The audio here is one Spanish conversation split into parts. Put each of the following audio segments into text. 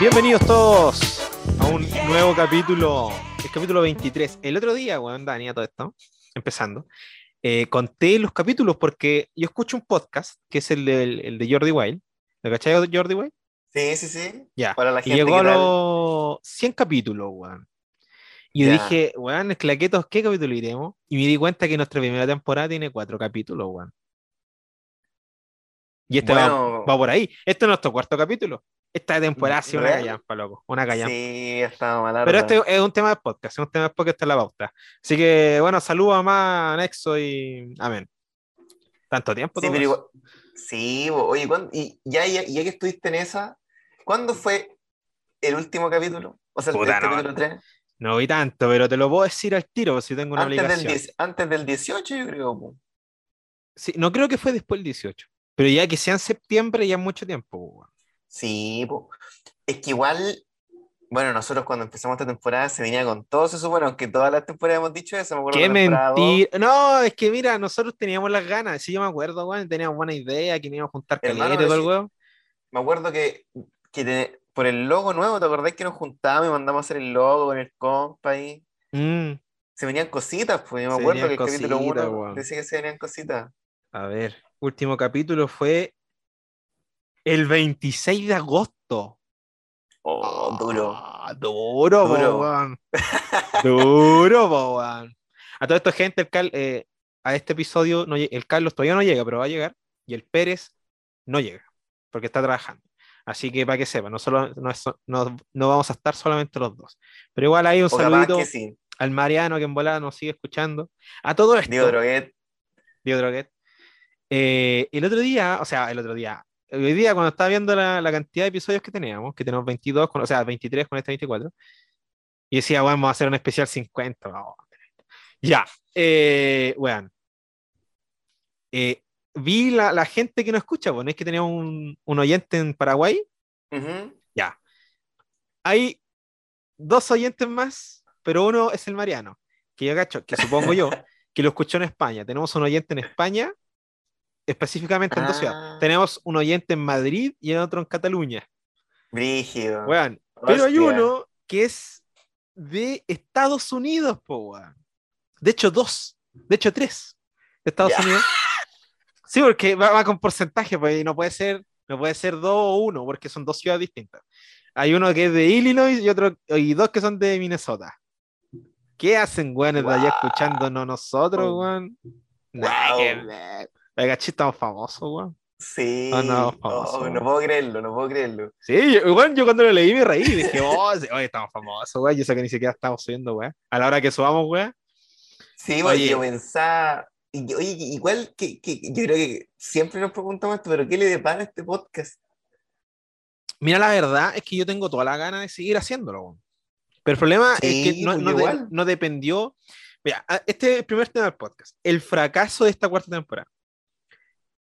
Bienvenidos todos a un nuevo capítulo, el capítulo 23. El otro día, weón, Dani, a todo esto, empezando, eh, conté los capítulos porque yo escucho un podcast que es el, el de Jordi Wild. ¿Lo cachai de Jordi Wild? Sí, sí, sí. Ya. Para la Y gente llegó a los 100 capítulos, weón. Y yo dije, weón, esclaquetos, ¿qué capítulo iremos? Y me di cuenta que nuestra primera temporada tiene cuatro capítulos, weón. Y este va- va, por ahí. Este es nuestro cuarto capítulo. Esta temporada ha sido una callampa, loco. Una callampa. sí, estaba mal. Pero este es un tema de podcast, es un tema de podcast, esta es la pauta. Así que, bueno, saludos a más Nexo y amén. Tanto tiempo. Sí, pero igual- sí, oye, ¿cuándo- y ya, ya, ya que estuviste en esa, ¿cuándo fue el último capítulo? O sea, el, Puta, el no. capítulo 3. No vi tanto, pero te lo puedo decir al tiro, si tengo una Antes obligación. 10 antes del 18, yo creo. Sí, no creo que fue después del 18. Pero ya que sea en septiembre, ya es mucho tiempo. Sí, po. es que igual, bueno, nosotros cuando empezamos esta temporada se venía con todo, se supone, aunque todas las temporadas hemos dicho eso, me acuerdo Qué mentira. No, es que mira, nosotros teníamos las ganas. Sí, yo me acuerdo, weón. Teníamos buena idea, que íbamos a juntar caleta y todo el weón. Me acuerdo que, que te- por el logo nuevo, ¿te acordás que nos juntábamos y mandamos a hacer el logo con el compa ahí? Mm, Se venían cositas, pues yo me Se acuerdo que el capítulo cositas, 1 weón. decía que se venían cositas. a ver, último capítulo fue el 26 de agosto. Oh, duro. Ah, duro, po, Duro. Duro, po, weón. A todo esto, gente, el Cal- eh, a este episodio, no el Carlos todavía no llega, pero va a llegar. Y el Pérez no llega, porque está trabajando. Así que para que sepan, no, solo, no, no- no vamos a estar solamente los dos. Pero igual hay un O saludito sí. al Mariano que en volada nos sigue escuchando. A todo esto, Diego Droguet. Diego Droguet. Eh, el otro día, o sea, el otro día, hoy día cuando estaba viendo la, la cantidad de episodios que teníamos, que tenemos 22, con, o sea, 23 con este 24, y decía, bueno, vamos a hacer un especial 50. vamos. Ya, eh, weón. Eh, vi la, la gente que nos escucha, bueno, es que teníamos un, un oyente en Paraguay, ya. Hay dos oyentes más, pero uno es el Mariano, que yo cacho, que supongo yo, que lo escuchó en España. Tenemos un oyente en España, específicamente en dos ciudades. Ah. Tenemos un oyente en Madrid y en otro en Cataluña. Brígido. Weón. Pero hay uno que es de Estados Unidos, po, weón. De hecho, dos. De hecho, tres. De Estados. Unidos. Sí, porque va, va con porcentaje, pues, y no puede ser, no puede ser dos o uno, porque son dos ciudades distintas. Hay uno que es de Illinois y otro, y dos que son de Minnesota. ¿Qué hacen, weones, de allá Wow. escuchándonos nosotros, weón? Wow. Ver. Oiga, chi, estamos famosos, weón. Sí. Ah, no, Oh, famoso. no puedo creerlo, no puedo creerlo. Sí, yo, weón, yo cuando lo leí me reí, dije, oh, sí, oye, estamos famosos, weón. Yo sé que ni siquiera estamos subiendo, weón. A la hora que subamos, weón. Sí, Oye. yo pensaba. y- Oye, igual que, que yo creo que siempre nos preguntamos esto, pero ¿qué le depara a este podcast? Mira, la verdad es que yo tengo toda la gana de seguir haciéndolo. weón. Pero el problema es que no, pues, no de- no dependió. Mira, este es el primer tema del podcast. El fracaso de esta cuarta temporada.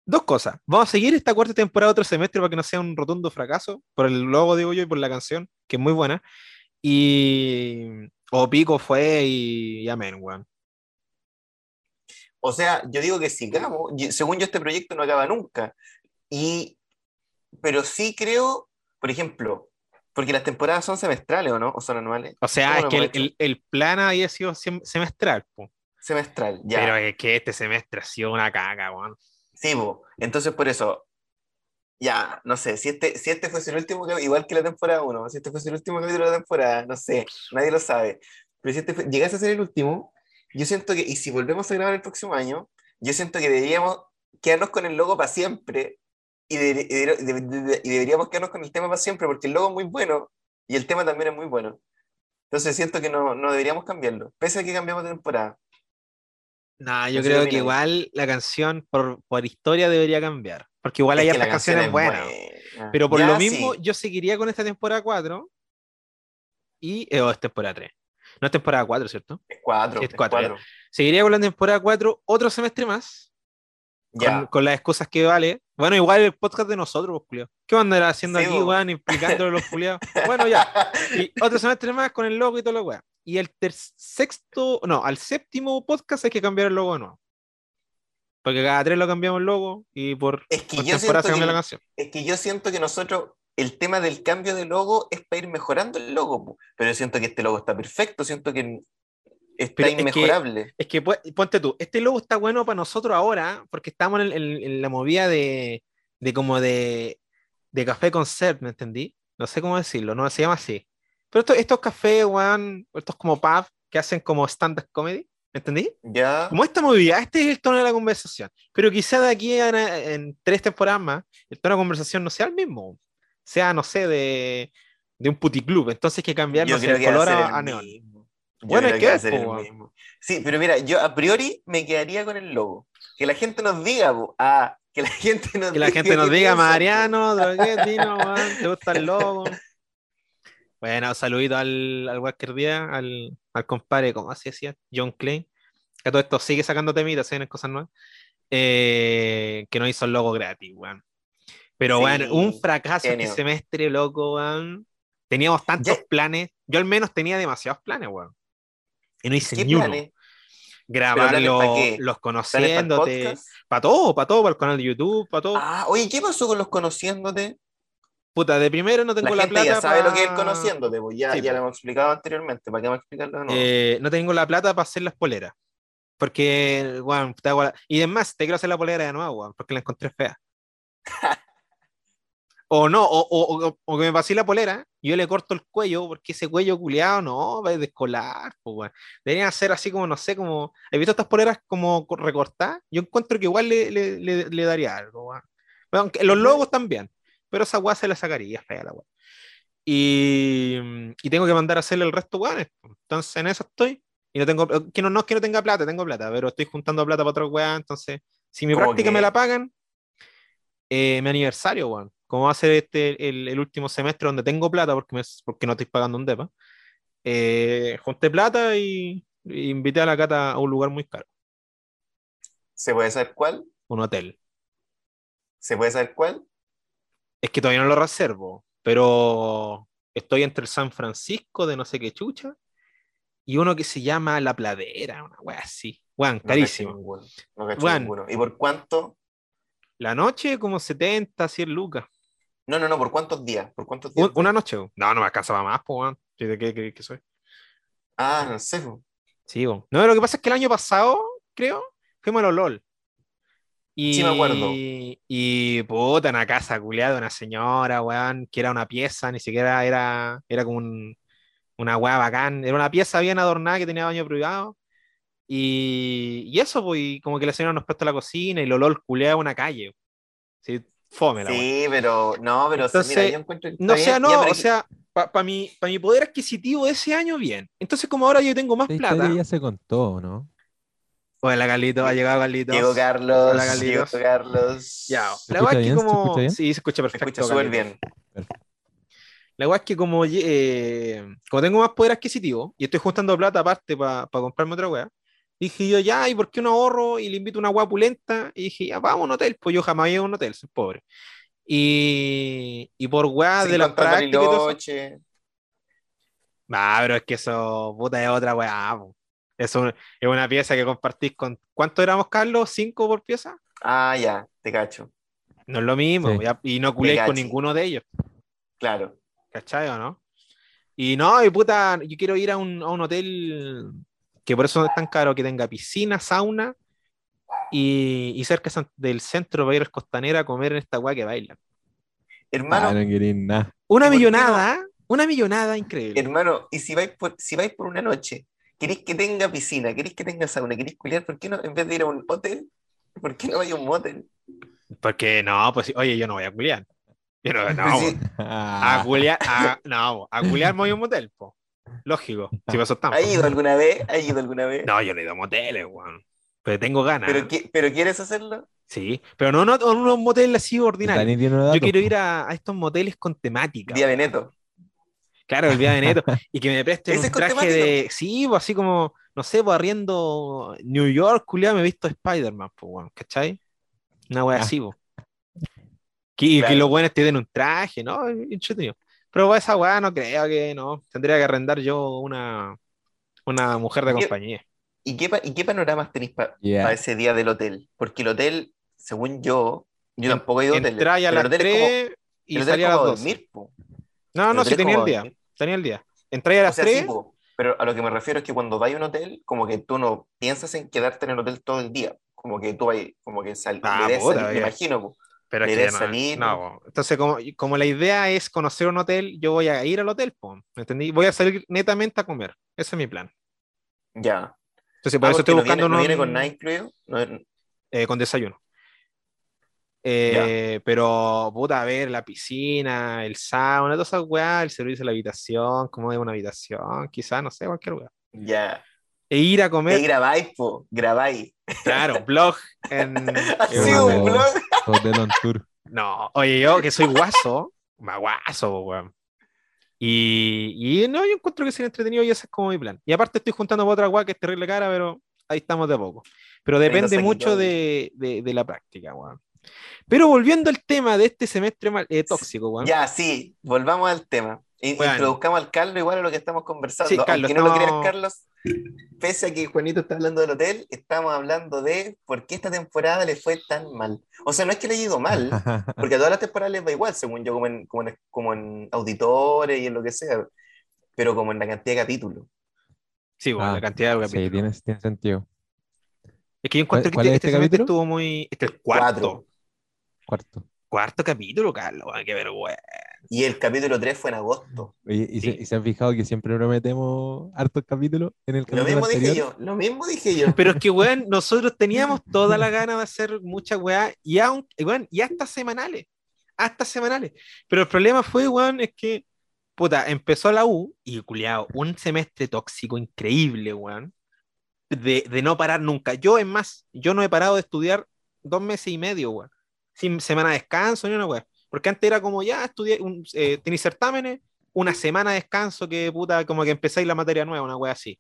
Dos cosas. Vamos a seguir esta cuarta temporada otro semestre para que no sea un rotundo fracaso. Por el logo, digo yo, y por la canción, que es muy buena. Y. O Pico fue y, y amén, weón. O sea, yo digo que sigamos. Según yo, este proyecto no acaba nunca. Y, pero sí creo, por ejemplo, porque las temporadas son semestrales o no, o son anuales. O sea, ¿Cómo es que el, plan había sido sem- semestral, po. Semestral, ya. Pero es que este semestre ha sido una caga, weón. Sí, po. entonces por eso, ya, no sé, si este, si este fuese el último, igual que la temporada 1, si este fuese el último capítulo de la temporada, no sé, nadie lo sabe, pero si este fue- llegase a ser el último, yo siento que, y si volvemos a grabar el próximo año, yo siento que deberíamos quedarnos con el logo para siempre, y, de- y de- de- y deberíamos quedarnos con el tema para siempre, porque el logo es muy bueno, y el tema también es muy bueno. Entonces siento que no, no deberíamos cambiarlo, pese a que cambiamos de temporada. Yo No sé creo que igual la canción por, por historia debería cambiar. Porque igual Es hay canción canciones es buenas. buena. Pero por Ya, lo mismo, sí. yo seguiría con esta temporada 4. Y. eh, o es temporada 3. No es temporada 4, ¿cierto? Es cuatro, Sí, es es cuatro, ya. cuatro. Seguiría con la temporada 4 otro semestre más. Ya. con, con las excusas que vale. Bueno, igual el podcast de nosotros, pues. ¿Qué van a andar haciendo Sí, aquí, bo. weón, explicándolo a los culiados? Bueno, ya. Y otro semestre más con el logo y todo lo weón. Y el ter- sexto, no, al séptimo podcast hay que cambiar el logo de nuevo. Porque cada tres lo cambiamos el logo y por, Es que por yo temporada siento se cambia que- la canción. Es que yo siento que nosotros, el tema del cambio de logo es para ir mejorando el logo, pero yo siento que este logo está perfecto, siento que está Pero es que- inmejorable. Es que pu- ponte tú, este logo está bueno para nosotros ahora, porque estamos en, en- en la movida de, de como de, de café concert, ¿me entendí? No sé cómo decirlo, no se llama así. Pero esto- estos cafés, weón, estos como pub que hacen como stand-up comedy, ¿me entendí? Ya, Como esta movida, este es el tono de la conversación. Pero quizá de aquí en, en tres temporadas más, el tono de conversación no sea el mismo. Sea, no sé, de, de un puticlub. Entonces hay que cambiar no sé, el color a, a neón. Bueno, es que es, el mismo. Sí, pero mira, yo a priori me quedaría con el logo. Que la gente nos diga, po. ah, que la gente nos Que la diga gente nos diga. Mariano, Droguetino, weón, ¿te gusta el logo? Bueno, saludito al, al Walker Díaz, al, al compadre, ¿cómo así decía? John Klein. Que todo esto sigue sacando temitas, se vienen cosas nuevas. Eh, que no hizo el logo gratis, weón. Pero, Sí, bueno, un fracaso este genio. semestre, loco, weón. Teníamos tantos planes. Yo al menos tenía demasiados planes, weón. Y no hice ¿Qué ni uno. planes? Grabar los, conociéndote. Para todo, para todo, para el canal de YouTube, para todo. Ah, oye, ¿qué pasó con los conociéndote? Puta, de primero no tengo La la, plata. ya sabe lo que es conociéndote, pues ya, Sí, ya lo hemos explicado anteriormente, ¿para qué a explicarlo de nuevo? Eh, no tengo la plata para hacer las poleras. Porque, weón, te hago la- y además te quiero hacer la polera de nuevo, porque la encontré fea. o no, o, o- o- o que me pasé la polera yo le corto el cuello, porque ese cuello culiado no va a descolar, pues, weón. Deberían hacer así como, no sé, como. ¿He visto estas poleras como co- recortadas? Yo encuentro que igual le, le- le- le daría algo. Pero aunque los logos también, pero esa weá se la sacaría, fea la weá. Y, y tengo que mandar a hacerle el resto, weones. Entonces en eso estoy. Y no tengo, que no, no es que no tenga plata, tengo plata, pero estoy juntando plata para otra weá. Entonces, si mi ¿Cómo práctica me qué? la pagan, eh, mi aniversario, weón. Como va a ser este el, el último semestre donde tengo plata porque, me- porque no estoy pagando un DEPA, eh, junté plata y, y invité a la cata a un lugar muy caro, ¿Se puede saber cuál? un hotel. ¿Se puede saber cuál? Es que todavía no lo reservo, pero estoy entre el San Francisco de no sé qué chucha y uno que se llama La Pladera, una wea así. Weón, No cacho carísimo. ninguno, No cacho Juan. ninguno. ¿Y por cuánto? La noche como 70, 100 lucas. No, no, no, ¿por cuántos días? ¿Por cuántos días? Un- una noche. No, no me alcanza para más, pues, weón. ¿Yo ¿De qué crees que soy? Ah, no sé. Sí. No, lo que pasa es que el año pasado, creo, fuimos a los LOL. Y, Sí, me acuerdo. Y puta, una casa culiada de una señora, weón, que era una pieza, ni siquiera era, era como un- una weá bacán. Era una pieza bien adornada que tenía baño privado. Y, y eso, pues, y como que la señora nos prestó la cocina y el olor culeaba una calle. Sí, fome la weá. Sí, pero no, pero sí, Entonces, mira, yo encuentro No, o sea, no, o que- sea, para mi, pa mi poder adquisitivo de ese año, bien. Entonces, como ahora yo tengo más La plata. ya se contó, ¿no? Hola, Carlitos, ha llegado Carlitos. Llegó Carlos, Hola, llegó. Carlos. Ya, ¿Se la weá es que? ¿Se como. bien? Sí, se escucha Se perfecto. escucha súper bien. La weá es que como, eh, como tengo más poder adquisitivo y estoy juntando plata aparte para comprarme otra weá, dije yo, ya, ¿y por qué no ahorro? Y le invito a una weá pulenta. Y dije, ya, vamos a un hotel. Pues yo jamás he ido a un hotel, soy pobre. Y, y por weá de la práctica. Ah, pero es que eso, puta, es otra weá. po. Es, un- es una pieza que compartís con. ¿Cuánto éramos, Carlos? ¿Cinco por pieza? Ah, ya, te cacho. No es lo mismo. Sí. ya, y no culéis con ninguno de ellos. Claro. ¿Cachai o no? Y no, y puta, yo quiero ir a un, a un hotel que por eso no es tan caro, que tenga piscina, sauna y, y cerca del centro para ir al costanera a comer en esta weá que baila. Hermano, Ah, no. Una ¿Y por qué millonada, una millonada increíble. hermano, y si vais por, si vais por una noche, queréis que tenga piscina, queréis que tenga sauna, queréis culiar, ¿por qué no, en vez de ir a un hotel, ¿por qué no a un motel? Porque no, pues oye, yo no voy a culiar. Yo no, no, Pues sí, a culiar, a, no, a culiar me voy a un motel, po. Lógico, si pasó. ¿Has ido alguna vez? ¿Has ido alguna vez? No, yo no he ido a moteles, weón. Pero tengo ganas. ¿Pero, qui- ¿Pero quieres hacerlo? Sí, pero no, no a unos moteles así unos Yo quiero ir a, a estos moteles con temática. Día de neto. Claro, el día de neto. y que me presten ¿Ese un traje de. Sí, pues así como, no sé, pues arriendo New York, culiado, me he visto Spider-Man, pues, weón, ¿cachai? Una wea Ah. así, po. Que, y que Claro. los buenos te den un traje, ¿no? Entretenido. Pero para esa weá no creo que no. Tendría que arrendar yo una, una mujer de ¿Qué- compañía. ¿Y qué, pa- y qué panoramas tenéis para Yeah. ese día del hotel? Porque el hotel, según yo, yo tampoco he ido a hoteles. Entrar ya a las el hotel es como- 3 y hotel salía a las como 12. dormir, po. No, no, sí es tenía como el día. Tenía el día. Entré a O las sea, sí, 3. po, pero a lo que me refiero es que cuando vas a un hotel, como que tú no piensas en quedarte en el hotel todo el día. Como que tú vas, como que sal, Ah, puta, salir, me imagino. po. Pero idea que no, salir. no, entonces como, como la idea es conocer un hotel, yo voy a ir al hotel, po, ¿me entendí? Voy a salir netamente a comer. Ese es mi plan. Ya. Entonces, por Ah, eso estoy no buscando viene, no viene con nada incluido. No- eh, con desayuno. Eh, pero, puta, a ver, la piscina, el sauna, todas esas weas, el servicio de la habitación, cómo es una habitación, quizás, no sé, cualquier wea. ya. E ir a ¿Qué comer, grabáis, po? Grabáis. claro, blog en... Un blog. Hotel on tour. No, oye, yo que soy guaso, más guaso, po, weón. Y, y no, yo encuentro que sería entretenido y ese es como mi plan. Y aparte estoy juntando otra weá que es terrible cara, pero ahí estamos de a poco. Pero depende mucho de, de- de la práctica, weón. Pero volviendo al tema de este semestre mal- eh, tóxico, weón. Ya, sí, volvamos al tema. Bueno. Introduzcamos al Carlos igual a lo que estamos conversando. Sí, Carlos, Aunque no lo creas, Carlos, pese a que Juanito está hablando del hotel, estamos hablando de por qué esta temporada le fue tan mal. O sea, no es que le haya ido mal, porque a todas las temporadas les va igual, según yo, como en, como en, como en auditores y en lo que sea, pero como en la cantidad de capítulos. Sí, bueno, Ah, la cantidad de Sí, capítulos. tiene, tiene sentido. Es que yo encuentro ¿Cuál- que cuál este, es este este capítulo? estuvo muy. Este es el cuarto. Cuatro. Cuarto. Cuarto capítulo, Carlos, qué vergüenza. Y el capítulo 3 fue en agosto. Oye, ¿y, Sí. se, y se han fijado que siempre prometemos hartos capítulos en el Lo capítulo mismo dije yo, lo mismo dije yo. Pero es que, weón, nosotros teníamos toda la gana de hacer muchas weá y, aun, y, weón, y hasta semanales. Hasta semanales. Pero el problema fue, weón, es que, puta, empezó la U y, culiado, un semestre tóxico increíble, weón. De, de no parar nunca. Yo, es más, yo no he parado de estudiar dos meses y medio, weón. Sin semana de descanso ni una weá. Porque antes era como, ya, estudié, un, eh, tenéis certámenes, una semana de descanso que, puta, como que empezáis la materia nueva, una weá así.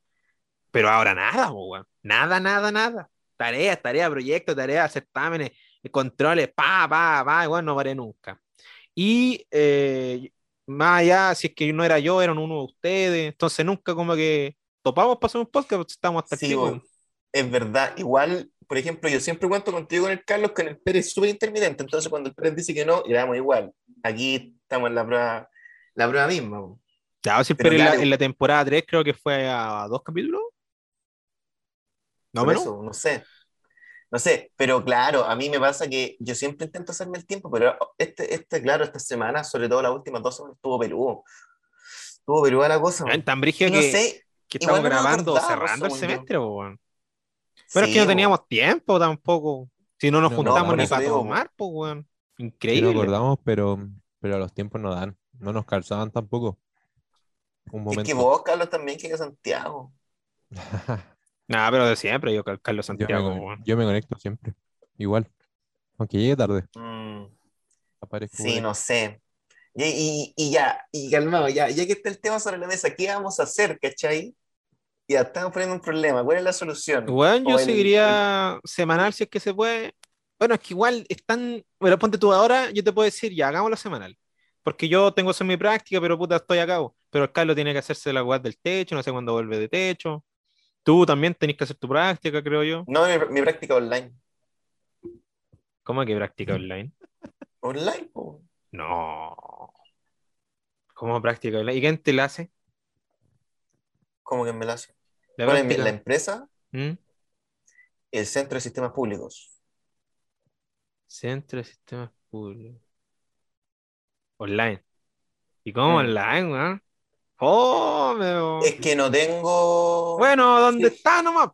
Pero ahora nada, weón. Nada, nada, nada. Tareas, tareas, proyectos, tareas, certámenes, controles, pa, pa, pa, igual no paré nunca. Y eh, más allá, si es que no era yo, eran uno de ustedes. Entonces nunca como que topamos para hacer un podcast, porque estamos hasta Sí, aquí, weón. es verdad. Igual, por ejemplo, yo siempre cuento contigo con el Carlos, con el Pérez es súper intermitente. Entonces, cuando el Pérez dice que no, grabamos igual. Aquí estamos en la prueba, la prueba misma. bo. Ya, si Pero pero en, la, claro. en la temporada 3 creo que fue a dos capítulos. ¿No menos? eso, no sé. No sé, pero claro, a mí me pasa que yo siempre intento hacerme el tiempo, pero este, este claro, esta semana, sobre todo las últimas dos semanas, estuvo Perú. Estuvo Perú la cosa. Weón, Tan brígido no que, sé. que estamos grabando, acordaba, cerrando el semestre, po, Pero es sí, que no bo. teníamos tiempo tampoco. Si no nos No, juntamos ni para digo, tomar, pues, weón. Sí Increíble. acordamos, pero, pero los tiempos no dan. No nos calzaban tampoco. Un Es momento. que vos, Carlos, también que Santiago. Nada, pero de siempre, yo, Car- Carlos yo, me, Santiago, yo me conecto siempre. Igual. Aunque llegue tarde. Mm. Aparezco Sí, no sé. Y, y- y ya, y calmado, ya, ya que está el tema sobre la mesa, ¿qué vamos a hacer, cachai? Ya, estamos poniendo un problema, ¿cuál es la solución? Weón, yo el- seguiría semanal si es que se puede. Bueno, es que igual están. Bueno, ponte tú ahora, yo te puedo decir, ya, hagámoslo semanal. Porque yo tengo eso en mi práctica, pero puta, estoy a cabo. Pero el Carlos tiene que hacerse la weá del techo, no sé cuándo vuelve de techo. Tú también tenés que hacer tu práctica, creo yo. No, mi, mi práctica online. ¿Cómo que práctica online? Online, po. No. ¿Cómo práctica online? ¿Y quién te la hace? ¿Cómo que me la hace? ¿La ¿Cuál es la empresa? ¿Mm? El Centro de Sistemas Públicos. Centro de Sistemas Públicos. Online. ¿Y cómo Mm. online, weón? Fome, weón. Es que no tengo. Bueno, ¿dónde Sí. está nomás?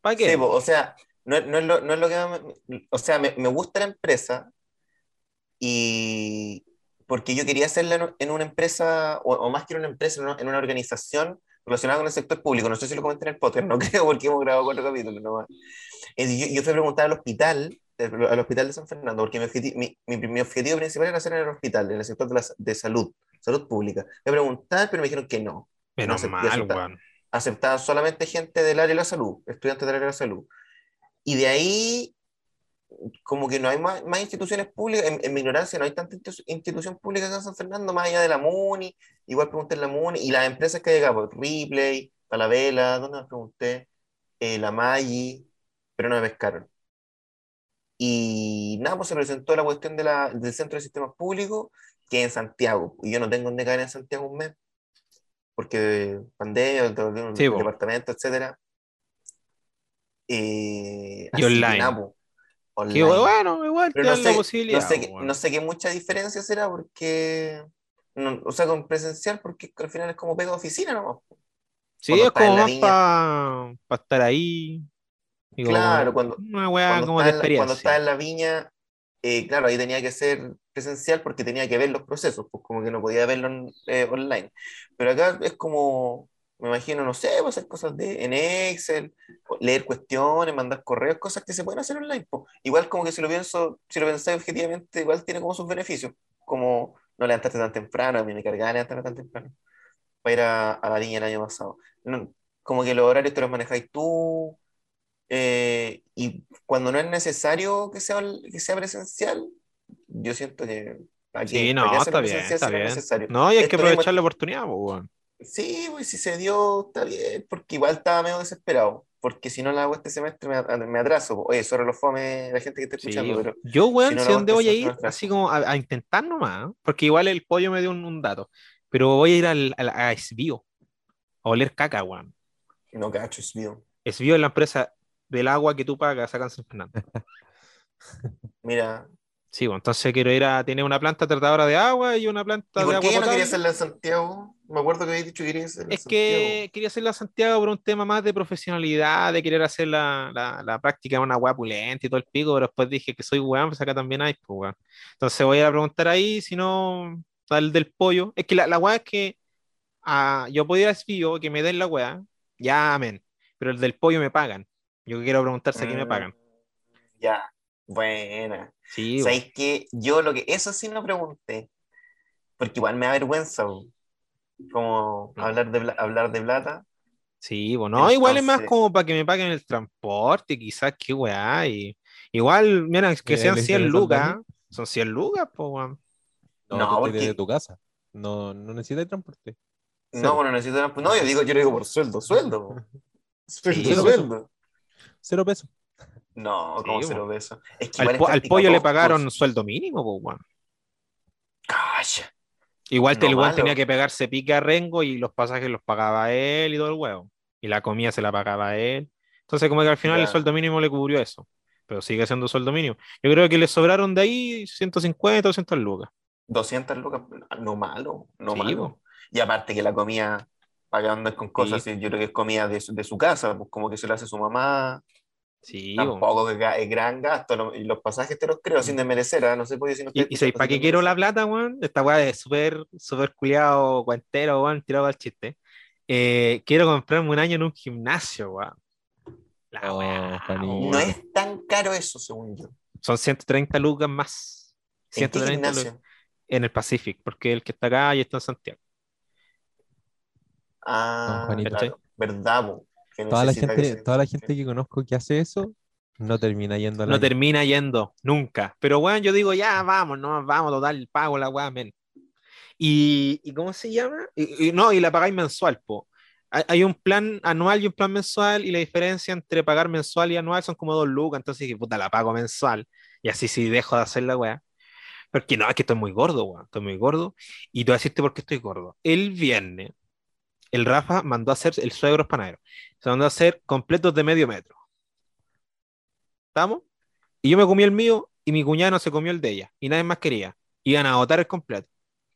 ¿Para qué? Sí, po, o sea, no, no es lo, no es lo que me- O sea, me, me gusta la empresa y porque yo quería hacerla en, en una empresa, o, o más que en una empresa, en una, en una organización relacionada con el sector público. No sé si lo comenté en el podcast, no creo, porque hemos grabado cuatro capítulos nomás. Eh, Yo, yo fui a preguntar al hospital, eh, al hospital de San Fernando, porque mi, objeti- mi, mi, mi objetivo principal era hacer en el hospital, en el sector de, la, de salud, salud pública. Fui a preguntar, pero me dijeron que no. Menos no mal, aceptar. weón. aceptaban solamente gente del área de la salud, estudiantes del área de la salud. Y de ahí como que no hay más, más instituciones públicas, en, en mi ignorancia no hay tanta institu- institución pública acá en San Fernando, más allá de la MUNI, igual pregunté en la MUNI, y las empresas que hay acá, pues, Ripley, Palavela, ¿dónde más pregunté? Eh, la Maggi, pero no me pescaron. Y nada, pues se presentó la cuestión de la, del Centro de Sistemas Públicos, que en Santiago, y yo no tengo dónde caer en Santiago un mes, porque pandemia, Sí, el departamento, etcétera. Eh, Y online. nada, Que online. bueno, igual te Pero no dan la sé, posibilidad. no sé, qué- weón. no sé qué mucha diferencia será porque, no, o sea, con presencial, porque al final es como pega de oficina, ¿no? Sí, cuando es como más para estar ahí. Claro, cuando- Una weá Cuando como de estás en la- cuando experiencia. estás en la viña, eh, claro, ahí tenía que ser presencial porque tenía que ver los procesos, pues como que no podía verlo eh, online. Pero acá es como, me imagino, no sé, pues, hacer cosas de, en Excel, leer cuestiones, mandar correos, cosas que se pueden hacer online. pues. Igual como que si lo pienso, si lo pensáis objetivamente, igual tiene como sus beneficios, como no levantarte tan temprano, a mí me cargaba levantarme tan temprano para ir a, a la viña el año pasado. No, como que los horarios te los manejáis tú, eh, y cuando no es necesario que sea, que sea presencial, yo siento que ¿para qué? Sí, ¿Para no, está bien, está bien. necesario? No, y hay que Esto mismo- aprovechar la oportunidad, po, weón. Sí, pues si se dio, está bien, porque igual estaba medio desesperado, porque si no la hago este semestre me, me atraso. Oye, sobre los fome la gente que está escuchando, pero Yo, weón, si no si la dónde voy a ir, así como a, a intentar nomás, ¿eh? porque igual el pollo me dio un, un dato, pero voy a ir al, al- a Esbio, a oler caca, weón. no cacho, es mío. Esbio es la empresa del agua que tú pagas acá en San Fernando. Mira, Sí, bueno, entonces quiero ir a tener una planta tratadora de agua y una planta ¿y de por agua qué no potable. quería hacerla en Santiago? Me acuerdo que habías dicho que querías hacerla en Es Santiago. que quería hacerla en Santiago por un tema más de profesionalidad, de querer hacer la, la, la práctica de una weá pulenta y todo el pico, pero después dije que soy weón, pues acá también hay, pues weón. Entonces voy a ir a preguntar ahí, si no, al del pollo. Es que la, la weá es que ah, yo podía decir que me den la weá, ya amén, pero el del pollo me pagan. Yo quiero preguntar si aquí me Mm, pagan. Ya, buena. Sí. ¿Sabéis que yo lo que, eso sí no pregunté, porque igual me da vergüenza, como hablar de, hablar de plata. Sí, bueno, no, igual es más Entonces- como para que me paguen el transporte, quizás, qué weá. Y... Igual, mira, que Eh, sean ¿le 100 interesa al lucas, son 100 lucas, pues weón. No, No, porque- de tu casa. No, no necesitas transporte. No, Cero. bueno, necesito, no, yo digo, yo lo digo por sueldo, sueldo. Sueldo, Sí, sueldo. Cero pesos. No, Sí, como bo. cero pesos. Es que Al, igual po- pollo le pagaron sueldo mínimo, pues. Calla. Igual No el malo. tenía que pegarse pique a Rengo y los pasajes los pagaba él y todo el huevo. Y la comida se la pagaba él. Entonces, como que al final el sueldo mínimo le cubrió eso. Pero sigue siendo sueldo mínimo. Yo creo que le sobraron de ahí 150 o 200 lucas. 200 lucas, no malo, no Sí, malo. Y aparte que la comida, andes con cosas, Sí. yo creo que es comida de, su- de su casa, pues como que se lo hace su mamá, Sí, bo. tampoco es gran gasto, y los pasajes te los creo, sin desmerecer, ¿ah? no sé por qué si no Y, y ¿sabéis escuchando, para qué quiero la plata, weón? Esta weá es súper, súper culiado, cuentero, weón, tirado al chiste. Eh, quiero comprarme un año en un gimnasio, weón. La Oh, weá. No es tan caro eso, según yo. Son 130 lucas más. ¿En qué 130 lucas gimnasio? en el Pacific, porque el que está acá y está en Santiago. Ah, Juanito. claro, verdad, po, Toda la gente, se- toda la gente que conozco que hace eso no termina yendo a la No termina yendo, nunca. Pero weón, yo digo, ya, vamos, no, vamos, total, pago la weá, men. Y, ¿y cómo se llama? Y, y no, y la pagáis mensual, po. Hay, hay un plan anual y un plan mensual, y la diferencia entre pagar mensual y anual son como dos lucas, entonces dije, puta, la pago mensual, y así sí dejo de hacer la weá. Porque no, es que estoy muy gordo, weón, estoy muy gordo, y te voy a decirte por qué estoy gordo. El viernes, el Rafa mandó a hacer, el suegro es panadero, se mandó a hacer completos de medio metro. ¿Estamos? Y yo me comí el mío y mi cuñada no se comió el de ella. Y nadie más quería. Iban a agotar el completo.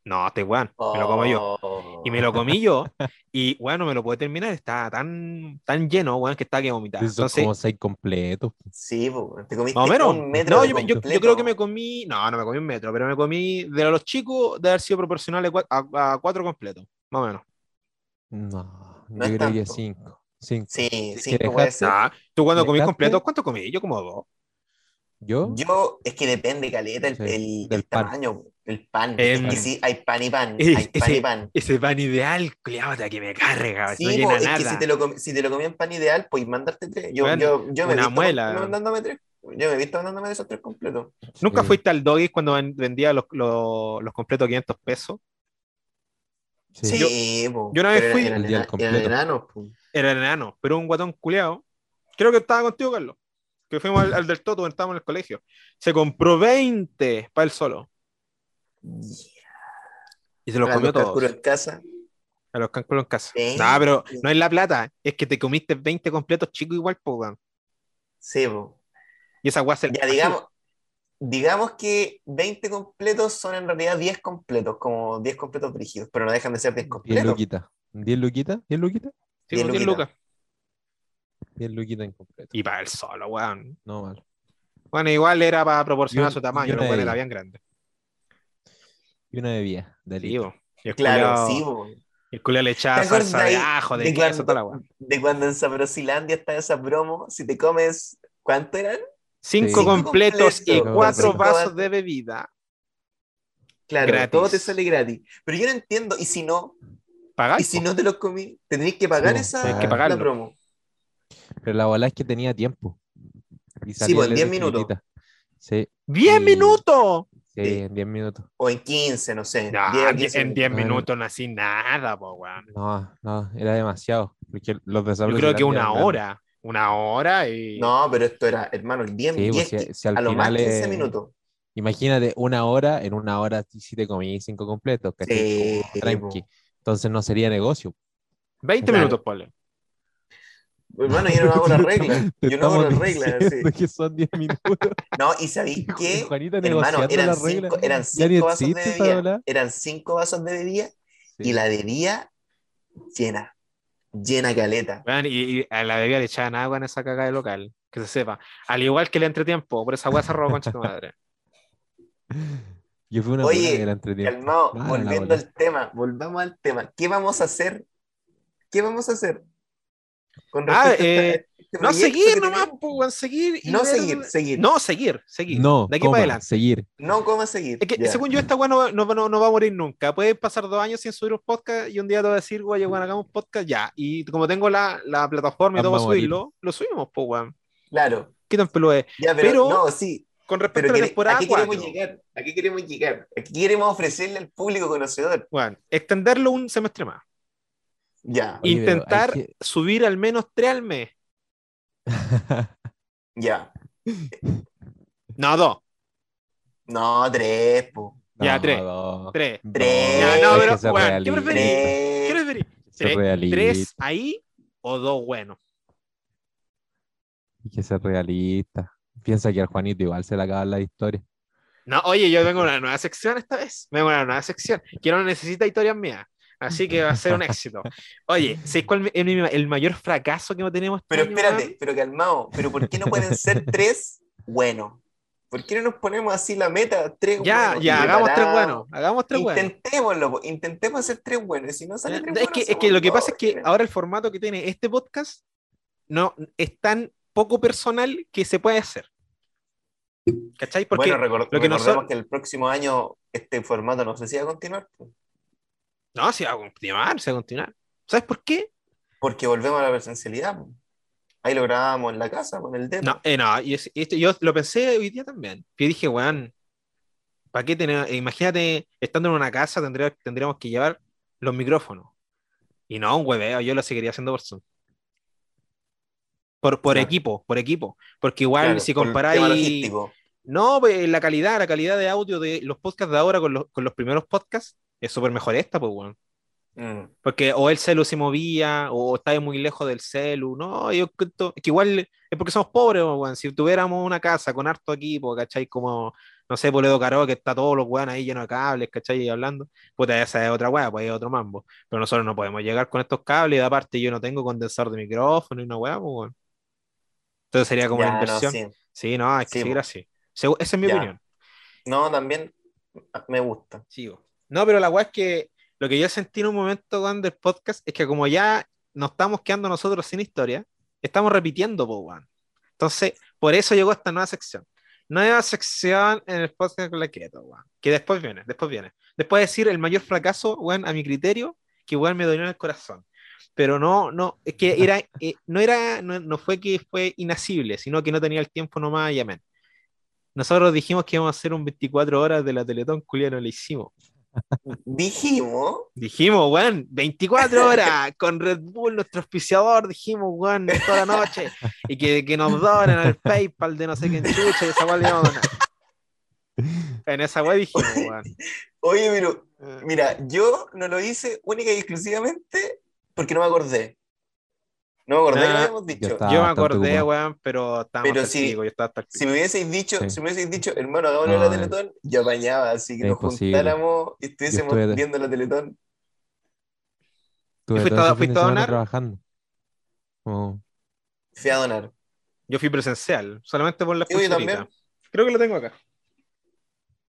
No, este weón, me lo como yo. Oh. Y me lo comí yo. Y bueno, me lo pude terminar. Estaba tan, tan lleno, weón, que estaba que vomitar. Son Entonces, como seis completos. Sí, po, te comiste más o menos. un metro No, yo, yo- yo creo que me comí. No, no me comí un metro, pero me comí de los chicos de haber sido proporcional a, a- a cuatro completos. Más o menos. No, No yo es creo que tanto. cinco. Cinco. Sí, sí, quieres puede ser. Ah, ¿Tú cuando comí ¿Dejaste? completos, cuánto comí? Yo como dos. Yo, Yo, es que depende, Caleta, el, Sí, el- del el pan. tamaño, el pan. Em, es que sí, hay pan y pan, es- hay pan y ese- pan. Ese pan ideal, culiado, que me carga. Sí, no llena es nada. que si te lo, comi- si te lo comían pan ideal, pues mandarte tres. Yo, Bueno, yo, yo me he una visto muela. man- mandándome tres. Yo me he visto mandándome de esos tres completos. ¿Nunca Sí. fuiste al Doggies cuando ven- vendía los, los, los completos 500 pesos? Sí. Po. yo una vez fui- Eran, El día completo. Era enano, pero un guatón culeado. Creo que estaba contigo, Carlos. Que fuimos al, al del Toto cuando estábamos en el colegio. Se compró 20 para él solo. Y se los comió los todos. en casa. A los cálculos en casa. Sí. No, pero no es la plata. Es que te comiste 20 completos chicos igual, po, weón. Sí, po. Y esa se Ya digamos, digamos que 20 completos son en realidad 10 completos, como 10 completos brígidos, pero no dejan de ser 10 10 completos. luquitas. ¿10 luquitas? ¿10 luquitas? Sí, 10 como 10 luquitas. lucas. 10 luquitas en completo. Y para él solo, weón. No mal. Bueno, igual era para proporcionar Y un- su y tamaño, de era bien grande. Y una bebida. De Sí. Y el Claro, sí, po. El culiao le echaba ¿Te salsa de ajo, de, de queso, cuando- toda la weá. De cuando en Sabrosilandia está esa promo, si te comes, ¿cuánto eran? Cinco Sí. completos y completos, cuatro cinco vasos de bebida. Claro, Gratis. todo te sale gratis. Pero yo no entiendo, ¿y si no? Pagáis, ¿Y si no te los comí? Tendréis que pagar Sí, esa que la promo. Pero la bola es que tenía tiempo. Y Sí, pues, en letra 10 minutos. Sí, ¡Diez Y- minutos! sí, Sí. en 10 minutos. O en 15, no sé. No, 10 en 15 en 10 No, no. minutos no así nada, po, weón. No, no, era demasiado. Porque los Yo creo que una hora. Una hora y. No, pero esto era, hermano, 10, Sí, 10, pues, si- si a lo más final 15 es- minutos. Imagínate una hora, en una hora sí te comí cinco completos. Sí, tranqui. Entonces no sería negocio. 20 Claro. minutos, ponle. Hermano, yo no hago las reglas. Yo no hago las reglas. sí. que son 10 minutos. No, y sabéis qué? Juanita Hermano, eran cinco, eran cinco vasos de bebida. Eran cinco vasos de bebida y la bebida llena. Llena caleta. Weón, y, y a la bebida le echaban agua en esa caga de local. Que se sepa. Al igual que el entretiempo, por esa weá se robó concha tu madre. Yo fui una Oye, entretiempo. Calmado, la volviendo al tema, volvamos al tema. ¿Qué vamos a hacer? ¿Qué vamos a hacer? Con Ah, respecto a eh, este- No, seguir nomás, weón, seguir. y No ver- seguir, seguir. No, seguir, seguir. No, de aquí coma, para adelante. seguir. No, ¿cómo seguir? Es que según yo, esta weá no, no, no- no va a morir nunca. Puede pasar dos años sin subir un podcast y un día te voy a decir, oye, bueno, hagamos un podcast ya. Y como tengo la, la plataforma y todo para subirlo, lo subimos, pues, weón. Claro. ¿Qué tan pelo es? Ya, pero, Pero- no, sí. Con Pero respecto a la temporada ¿a qué queremos 4, llegar? ¿A qué queremos llegar? ¿A qué queremos ofrecerle al público conocedor? weón, extenderlo un semestre más. Ya, Intentar que- subir al menos tres al mes. ya. No, dos. No, tres, po. Ya, No, tres. dos. Tres. Tres. Ya, no, pero, que weón, ¿qué realista. preferís? ¿Qué Tres. preferís? ¿Tres, realista. tres ahí o dos buenos? Hay que ser realista. Piensa que al Juanito igual se le acaban las historias. No, oye, yo vengo a una nueva sección esta vez. Vengo a una nueva sección. Que no necesita historias mías. Así que va a ser un éxito. Oye, ¿sabes cuál es el mayor fracaso que tenemos? este Pero año, espérate, pero calmado. ¿Pero por qué no pueden ser tres buenos? ¿Por qué no nos ponemos así la meta? Tres Ya, buenos, ya, hagamos tres buenos. Hagamos tres. Intentémoslo, intentemos hacer tres buenos. Si no sale Es tres que, buenos, es que lo que pasa es que ahora el formato que tiene este podcast no es tan poco personal que se puede hacer. ¿Cachai? Porque bueno, recor- lo que recordemos nosotros- que el próximo año este formato no sé si va a continuar. No, se va a continuar, se va a continuar. ¿Sabes por qué? porque volvemos a la presencialidad. po. Ahí lo grabábamos en la casa con el dedo. No, eh, no, y es- esto- yo lo pensé hoy día también. Yo dije, weón, ¿para qué tener? Imagínate, estando en una casa, tendría- tendríamos que llevar los micrófonos. Y no, un hueveo, yo lo seguiría haciendo por Zoom. Por, por Claro. equipo, por equipo. Porque igual, Claro, si comparáis. No, pues la calidad, la calidad de audio de los podcasts de ahora con los, con los primeros podcasts es súper mejor esta, pues, weón. Mm. Porque o el celu se movía, o estaba muy lejos del celu, no, yo creo que igual es porque somos pobres, pues, weón. Si tuviéramos una casa con harto equipo, ¿cachai? Como, no sé, Poledo Caro, que está todos los weón ahí llenos de cables, ¿cachai? Y hablando, puta, esa es otra weá, pues es otro mambo. Pero nosotros no podemos llegar con estos cables, y aparte yo no tengo condensador de micrófono y una weá, pues, weón. Entonces sería como Ya, una no, inversión. sí. sí. no, hay que Sí, seguir así. Esa es mi Ya. opinión. No, también me gusta. Sigo. No, pero la weá es que lo que yo sentí en un momento con del podcast es que como ya nos estamos quedando nosotros sin historia, estamos repitiendo, po. Entonces, por eso llegó esta nueva sección. Nueva sección en el podcast con la Keto, weón. Que después viene, después viene. Después de decir el mayor fracaso, weón, a mi criterio, que weón me dolió en el corazón. pero no, no, es que era, eh, no era, no, no fue que fue inasible, sino que no tenía el tiempo nomás y amén. Nosotros dijimos que íbamos a hacer un 24 horas de la Teletón, culiano, lo hicimos. Dijimos. Dijimos, weón, 24 horas con Red Bull, nuestro auspiciador, dijimos, weón, toda la noche, y que, que nos donen al PayPal de no sé quién chucha, y esa weá le íbamos a donar. En esa weá dijimos, weón. Oye, pero Eh, mira, yo no lo hice única y exclusivamente porque no me acordé. No me acordé que lo Ah, habíamos dicho. estaba Yo me acordé, weón, pero estábamos Pero testigos, yo estaba Si me hubieseis dicho, Sí. si me hubieseis dicho, hermano, hagámoslo No, la es- Teletón, yo apañaba, así que es nos imposible. juntáramos y estuviésemos estuve viendo la Teletón. Estuve fuiste todo a- fuiste donar? trabajando. Fui a donar. Yo fui presencial, solamente por la Sí, también. Creo que lo tengo acá.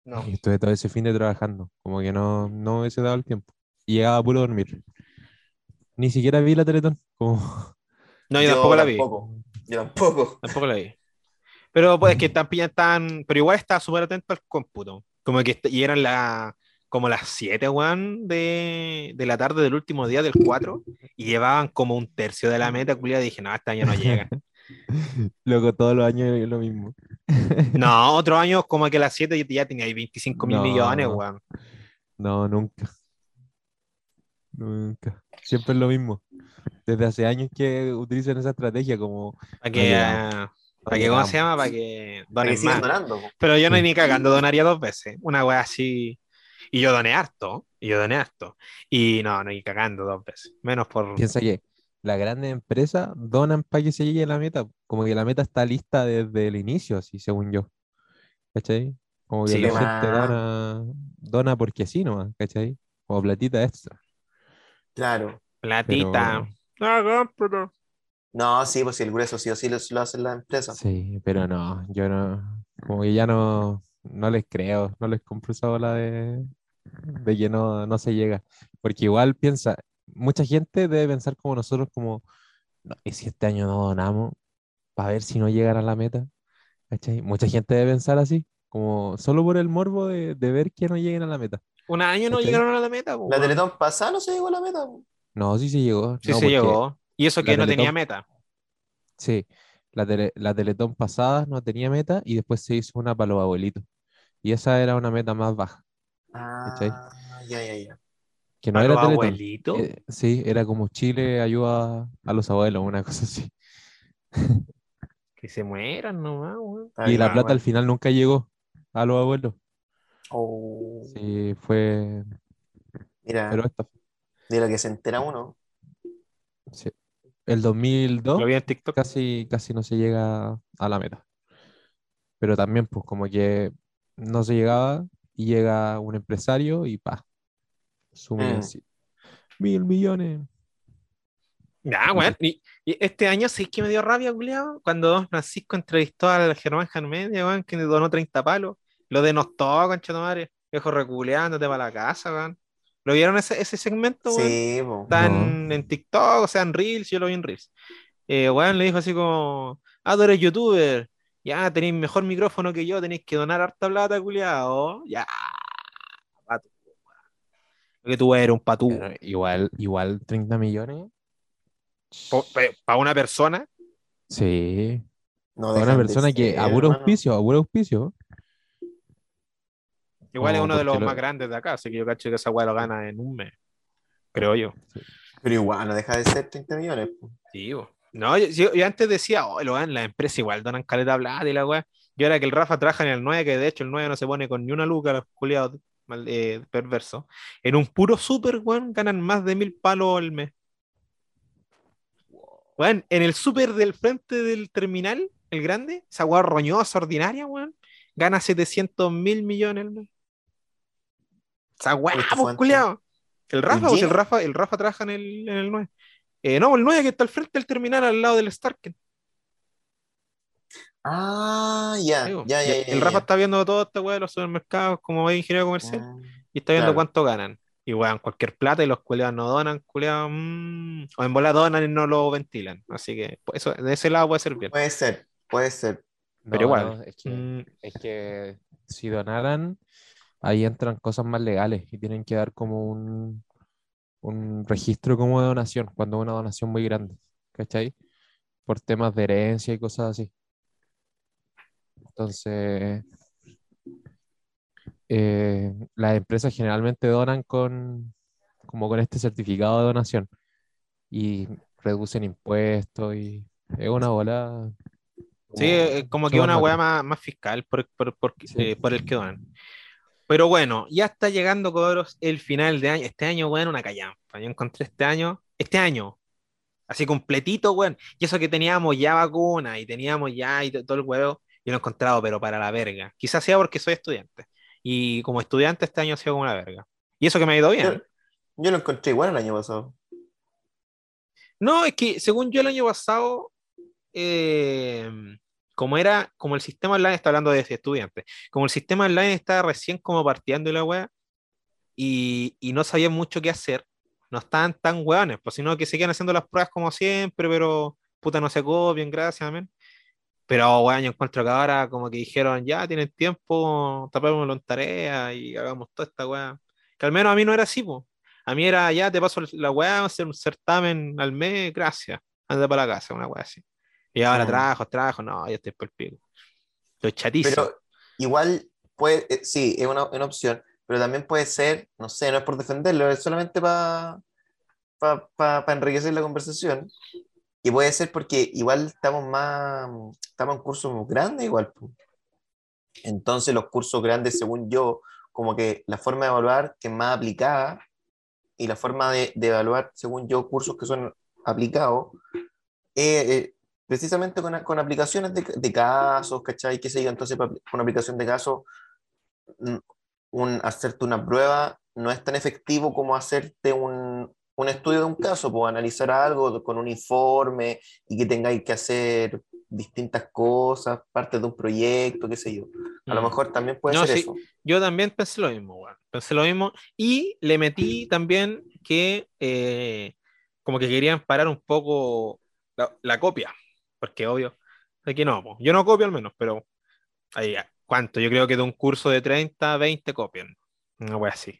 No. y estuve todo ese fin de trabajando. Como que no, no me hubiese dado el tiempo. Y llegaba puro a dormir. Ni siquiera vi la Teletón. Como... No, yo, tampoco la vi. Tampoco. Yo tampoco. Tampoco la vi. Pero pues es que están pillan tan. Pero igual estaba súper atento al cómputo. Como que y eran la, como las 7, weón, de, de la tarde del último día del 4. Y llevaban como un tercio de la meta, culiada. Dije, no, este año no llegan. Luego todos los años es lo mismo. no, otro año como que a las 7 ya tenía ahí 25 mil No. millones, weón. No, nunca. Nunca. Siempre es lo mismo. Desde hace años que utilizan esa estrategia como... Para que, ah, para que, ¿cómo se llama? Para que Para que donen sigan más. donando. po. Pero yo no ni cagando donaría dos veces. Una wea así. Y yo doné harto. Y yo doné harto. Y no, no, ni cagando dos veces. Menos por. Piensa que las grandes empresas donan para que se llegue a la meta. Como que la meta está lista desde el inicio, así según yo. ¿Cachai? Como que Sí, la ma. gente dona, dona porque sí nomás, ¿cachai? Como platita extra. Claro. Platita. Ah, pero- No, sí, pues si el grueso sí o sí lo, lo hacen las empresas. Sí, pero no, yo no, como que ya no, no les creo, no les compro esa bola de, de que no, no se llega. Porque igual piensa, mucha gente debe pensar como nosotros, como, "No, ¿y si este año no donamos? Para ver si no llegan a la meta. ¿Cachai? Mucha gente debe pensar así, como solo por el morbo de, de ver que no lleguen a la meta. Un año no ¿Cachai? llegaron a la meta. po, La. Teletón pasada no se llegó a la meta. po. No, sí se llegó. Sí no, se llegó. Y eso que no tenía meta. Sí, la, tele- la Teletón pasada no tenía meta y después se hizo una para los abuelitos. Y esa era una meta más baja, ¿Cachai? Ah, ya, ya, ya. que no Para era los Teletón. abuelitos. Eh, sí, era como Chile ayuda a los abuelos, una cosa así. Que se mueran nomás. Está Y la plata al final nunca llegó a los abuelos. Oh, Sí, fue. mira, Pero esta, de lo que se entera uno. sí. El 2002 Lo vi en TikTok. casi, casi no se llega a la meta. Pero también, pues, como que no se llegaba y llega un empresario y pa, sume Mm. así. Mil millones. Ya, weón. Y, y este año sí que me dio rabia, culiao, cuando Don Francisco entrevistó al Germán Jarmedia, weón, que le donó 30 palos. Lo denostó, concha tu madre. Viejo reculeándote para la casa, weón. ¿Lo vieron ese, ese segmento? Sí, po. Está en, en TikTok, o sea, en Reels, yo lo vi en Reels. Eh, weón le dijo así como, ah, tú eres youtuber, ya tenéis mejor micrófono que yo, tenéis que donar harta plata, culiao. Ya, patu, weón. Lo que tú eres un patú. Pero igual, igual 30 millones. Para una persona, Sí. No Para una persona que ser, a puro hermano. auspicio, a puro auspicio. Igual es No, uno de los lo- más grandes de acá, así que yo cacho que esa weá lo gana en un mes, creo yo. Pero igual, no deja de ser 30 millones. po. Sí, bo. No, yo, yo- yo antes decía, oh, lo dan, las empresas igual donan caleta de plata y la weá. Yo era que el Rafa trabaja en el 9, que de hecho el 9 no se pone con ni una luca, los culiados mal- eh, perverso. En un puro super, weón, ganan más de mil palos al mes. Weón, en el super del frente del terminal, el grande, esa weá roñosa, ordinaria, weón, gana 700 mil millones al mes. Esa weá, ¿Cuál es tu pues, culiao. El Rafa, el Gino? Rafa, el Rafa trabaja en el, en el 9. Eh, no, el 9 que está al frente del terminal al lado del Starken. Ah, ya, Digo, ya, ya, ya, el ya, Rafa ya. está viendo todo este weá de los supermercados como es ingeniero comercial Ah, y está viendo claro. cuánto ganan. Y weón, cualquier plata y los culeados no donan, culeados, mm, o en bola donan y no lo ventilan. Así que pues, eso, de ese lado puede ser bien. Puede ser, puede ser. Pero No, igual. no, es que, Mm, es que si donaran, ahí entran cosas más legales y tienen que dar como un, un registro como de donación, cuando es una donación muy grande, ¿cachai? Por temas de herencia y cosas así. Entonces, eh, las empresas generalmente donan con, como con este certificado de donación y reducen impuestos y es una bola. Sí, como que mucho una bacán. más, más fiscal por, por, por- Sí. eh, por el que donan. Pero bueno, ya está llegando, cobros, el final de año. Este año, weón, una callampa. Yo encontré este año, este año, así completito, weón. Y eso que teníamos ya vacuna y teníamos ya y to- todo el huevo, yo lo he encontrado, pero para la verga. Quizás sea porque soy estudiante. Y como estudiante este año ha sido como la verga. Y eso que me ha ido Yo, bien. yo lo encontré igual el año pasado. No, es que según yo el año pasado, eh, como era, como el sistema online, está hablando de estudiantes, como el sistema online estaba recién como partiendo la wea, y, no sabían mucho qué hacer, no estaban tan weones, pues sino que seguían haciendo las pruebas como siempre, pero puta no se copian, gracias, amén. Pero weón, yo encuentro que ahora como que dijeron, ya tienen tiempo, tapémoslo en tarea y hagamos toda esta weá. Que al menos a mí no era así, pues. A mí era, ya te paso la weá, hacer un certamen al mes, gracias. Anda para la casa, una weá así. Y ahora trabajo, trabajo, no, yo estoy por el pico. Estoy chatísimo. Pero igual puede, eh, sí, es una, una opción, pero también puede ser, no sé, no es por defenderlo, es solamente para enriquecer la conversación. Y puede ser porque igual estamos más, estamos en cursos grandes igual. Entonces los cursos grandes, según yo, como que la forma de evaluar que es más aplicada y la forma de, de evaluar, según yo, cursos que son aplicados, eh, eh, precisamente con, con aplicaciones de, de casos, ¿cachai? ¿Qué sé yo? Entonces, con aplicación de casos, un, hacerte una prueba no es tan efectivo como hacerte un, un estudio de un caso, pues analizar algo con un informe y que tengáis que hacer distintas cosas, parte de un proyecto, qué sé yo. A lo Mm. mejor también puede No, ser sí. eso. Yo también pensé lo mismo, weón. Pensé lo mismo. Y le metí también que eh, como que querían parar un poco la, la copia. Porque obvio, aquí no, po. yo no copio al menos, pero ahí, ¿cuánto? Yo creo que de un curso de 30, 20 copian. Una wea así.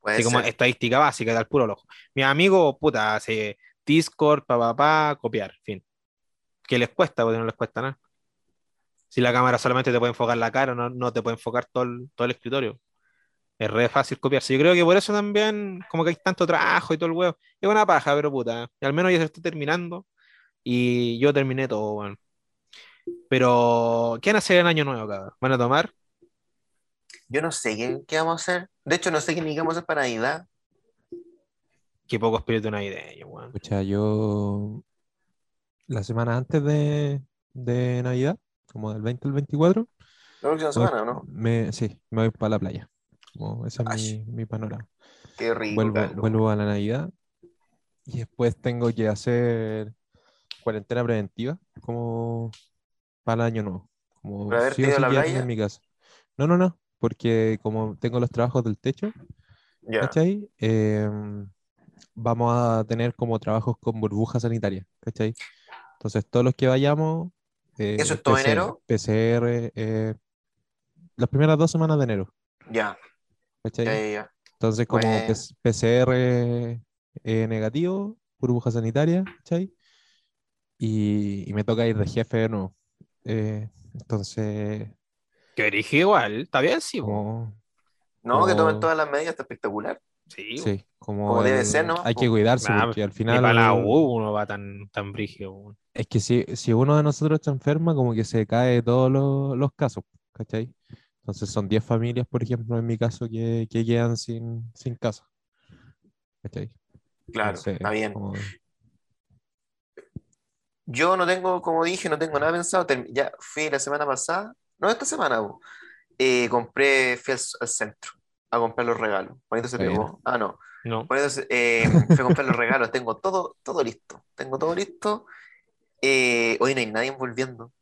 Puede Así como ser. estadística básica, al puro ojo. Mi amigo, puta, hace Discord, pa, pa, pa, copiar, fin. ¿Qué les cuesta? Porque no les cuesta nada. Si la cámara solamente te puede enfocar la cara, no, no te puede enfocar todo el, todo el escritorio. Es re fácil copiarse. Yo creo que por eso también, como que hay tanto trabajo y todo el huevo. Es una paja, pero puta. Y al menos ya se está terminando. Y yo terminé todo, weón. Pero, ¿qué van a hacer en Año Nuevo, cabrón? ¿Van a tomar? Yo no sé qué, qué vamos a hacer. De hecho, no sé qué ni qué vamos a hacer para Navidad. Qué poco espíritu navideño, weón. Escucha, yo la semana antes de, de Navidad, como del 20 al 24, La próxima voy- semana, ¿o ¿no? me, sí, me voy para la playa. Como ese es mi, mi panorama. Qué rico, Vuelvo, vuelvo a la Navidad y después tengo que hacer cuarentena preventiva como para el año nuevo. Como ¿Por haberte sí o ido a sí la quedarme playa? en mi casa. No, no, no, porque como tengo los trabajos del techo, Ya. ¿cachai? Em, vamos a tener como trabajos con burbuja sanitaria, ¿cachai? Entonces, todos los que vayamos, eh, ¿Eso es todo PCR, enero? PCR, eh, las primeras dos semanas de enero, Ya, ya. Entonces, como Bueno. PCR eh, negativo, burbuja sanitaria, ¿cachai? Y, y me toca ir de jefe de nuevo. Eh, entonces, Que dirige igual, está bien, sí, como, No, que tomen todas las medidas, está espectacular. Sí, sí, como, Como debe ser, ¿no? hay que cuidarse Nah, porque al Ni final para la U uno va tan, tan brígido, es que si, si uno de nosotros está enferma, como que se cae todos los, los casos, ¿cachai? Entonces son 10 familias, por ejemplo, en mi caso, que, que quedan sin, sin casa. ¿Cachai? Claro, Entonces, está bien. como- Yo no tengo, como dije, no tengo nada pensado. Ya fui la semana pasada, no esta semana. Eh, compré, fui al, al centro a comprar los regalos. Bonito se pegó. Ah, no. No. Se- eh, fui a comprar los regalos. Tengo todo, todo listo. Tengo todo listo. Eh, hoy no hay nadie envolviendo.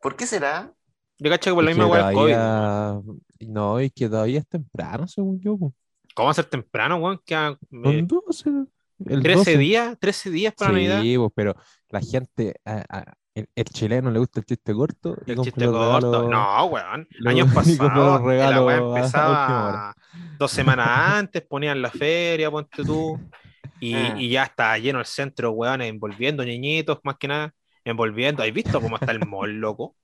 ¿Por qué será? Yo cacho que por la misma que del COVID. todavía- No, es que todavía es temprano, según yo. po. ¿Cómo va a ser temprano, weón? Quedan, eh, 12, el 13 12. días, 13 días para Navidad. Sí, pues, pero la gente, a- a- el, el chileno le gusta el chiste corto El chiste corto. regalos- No, weón. Años pasados, la weá empezaba dos semanas antes, ponían la feria, ponte tú. Y, Mm. y ya está lleno el centro, weón, envolviendo niñitos, más que nada, envolviendo. ¿Has visto cómo está el mall, loco?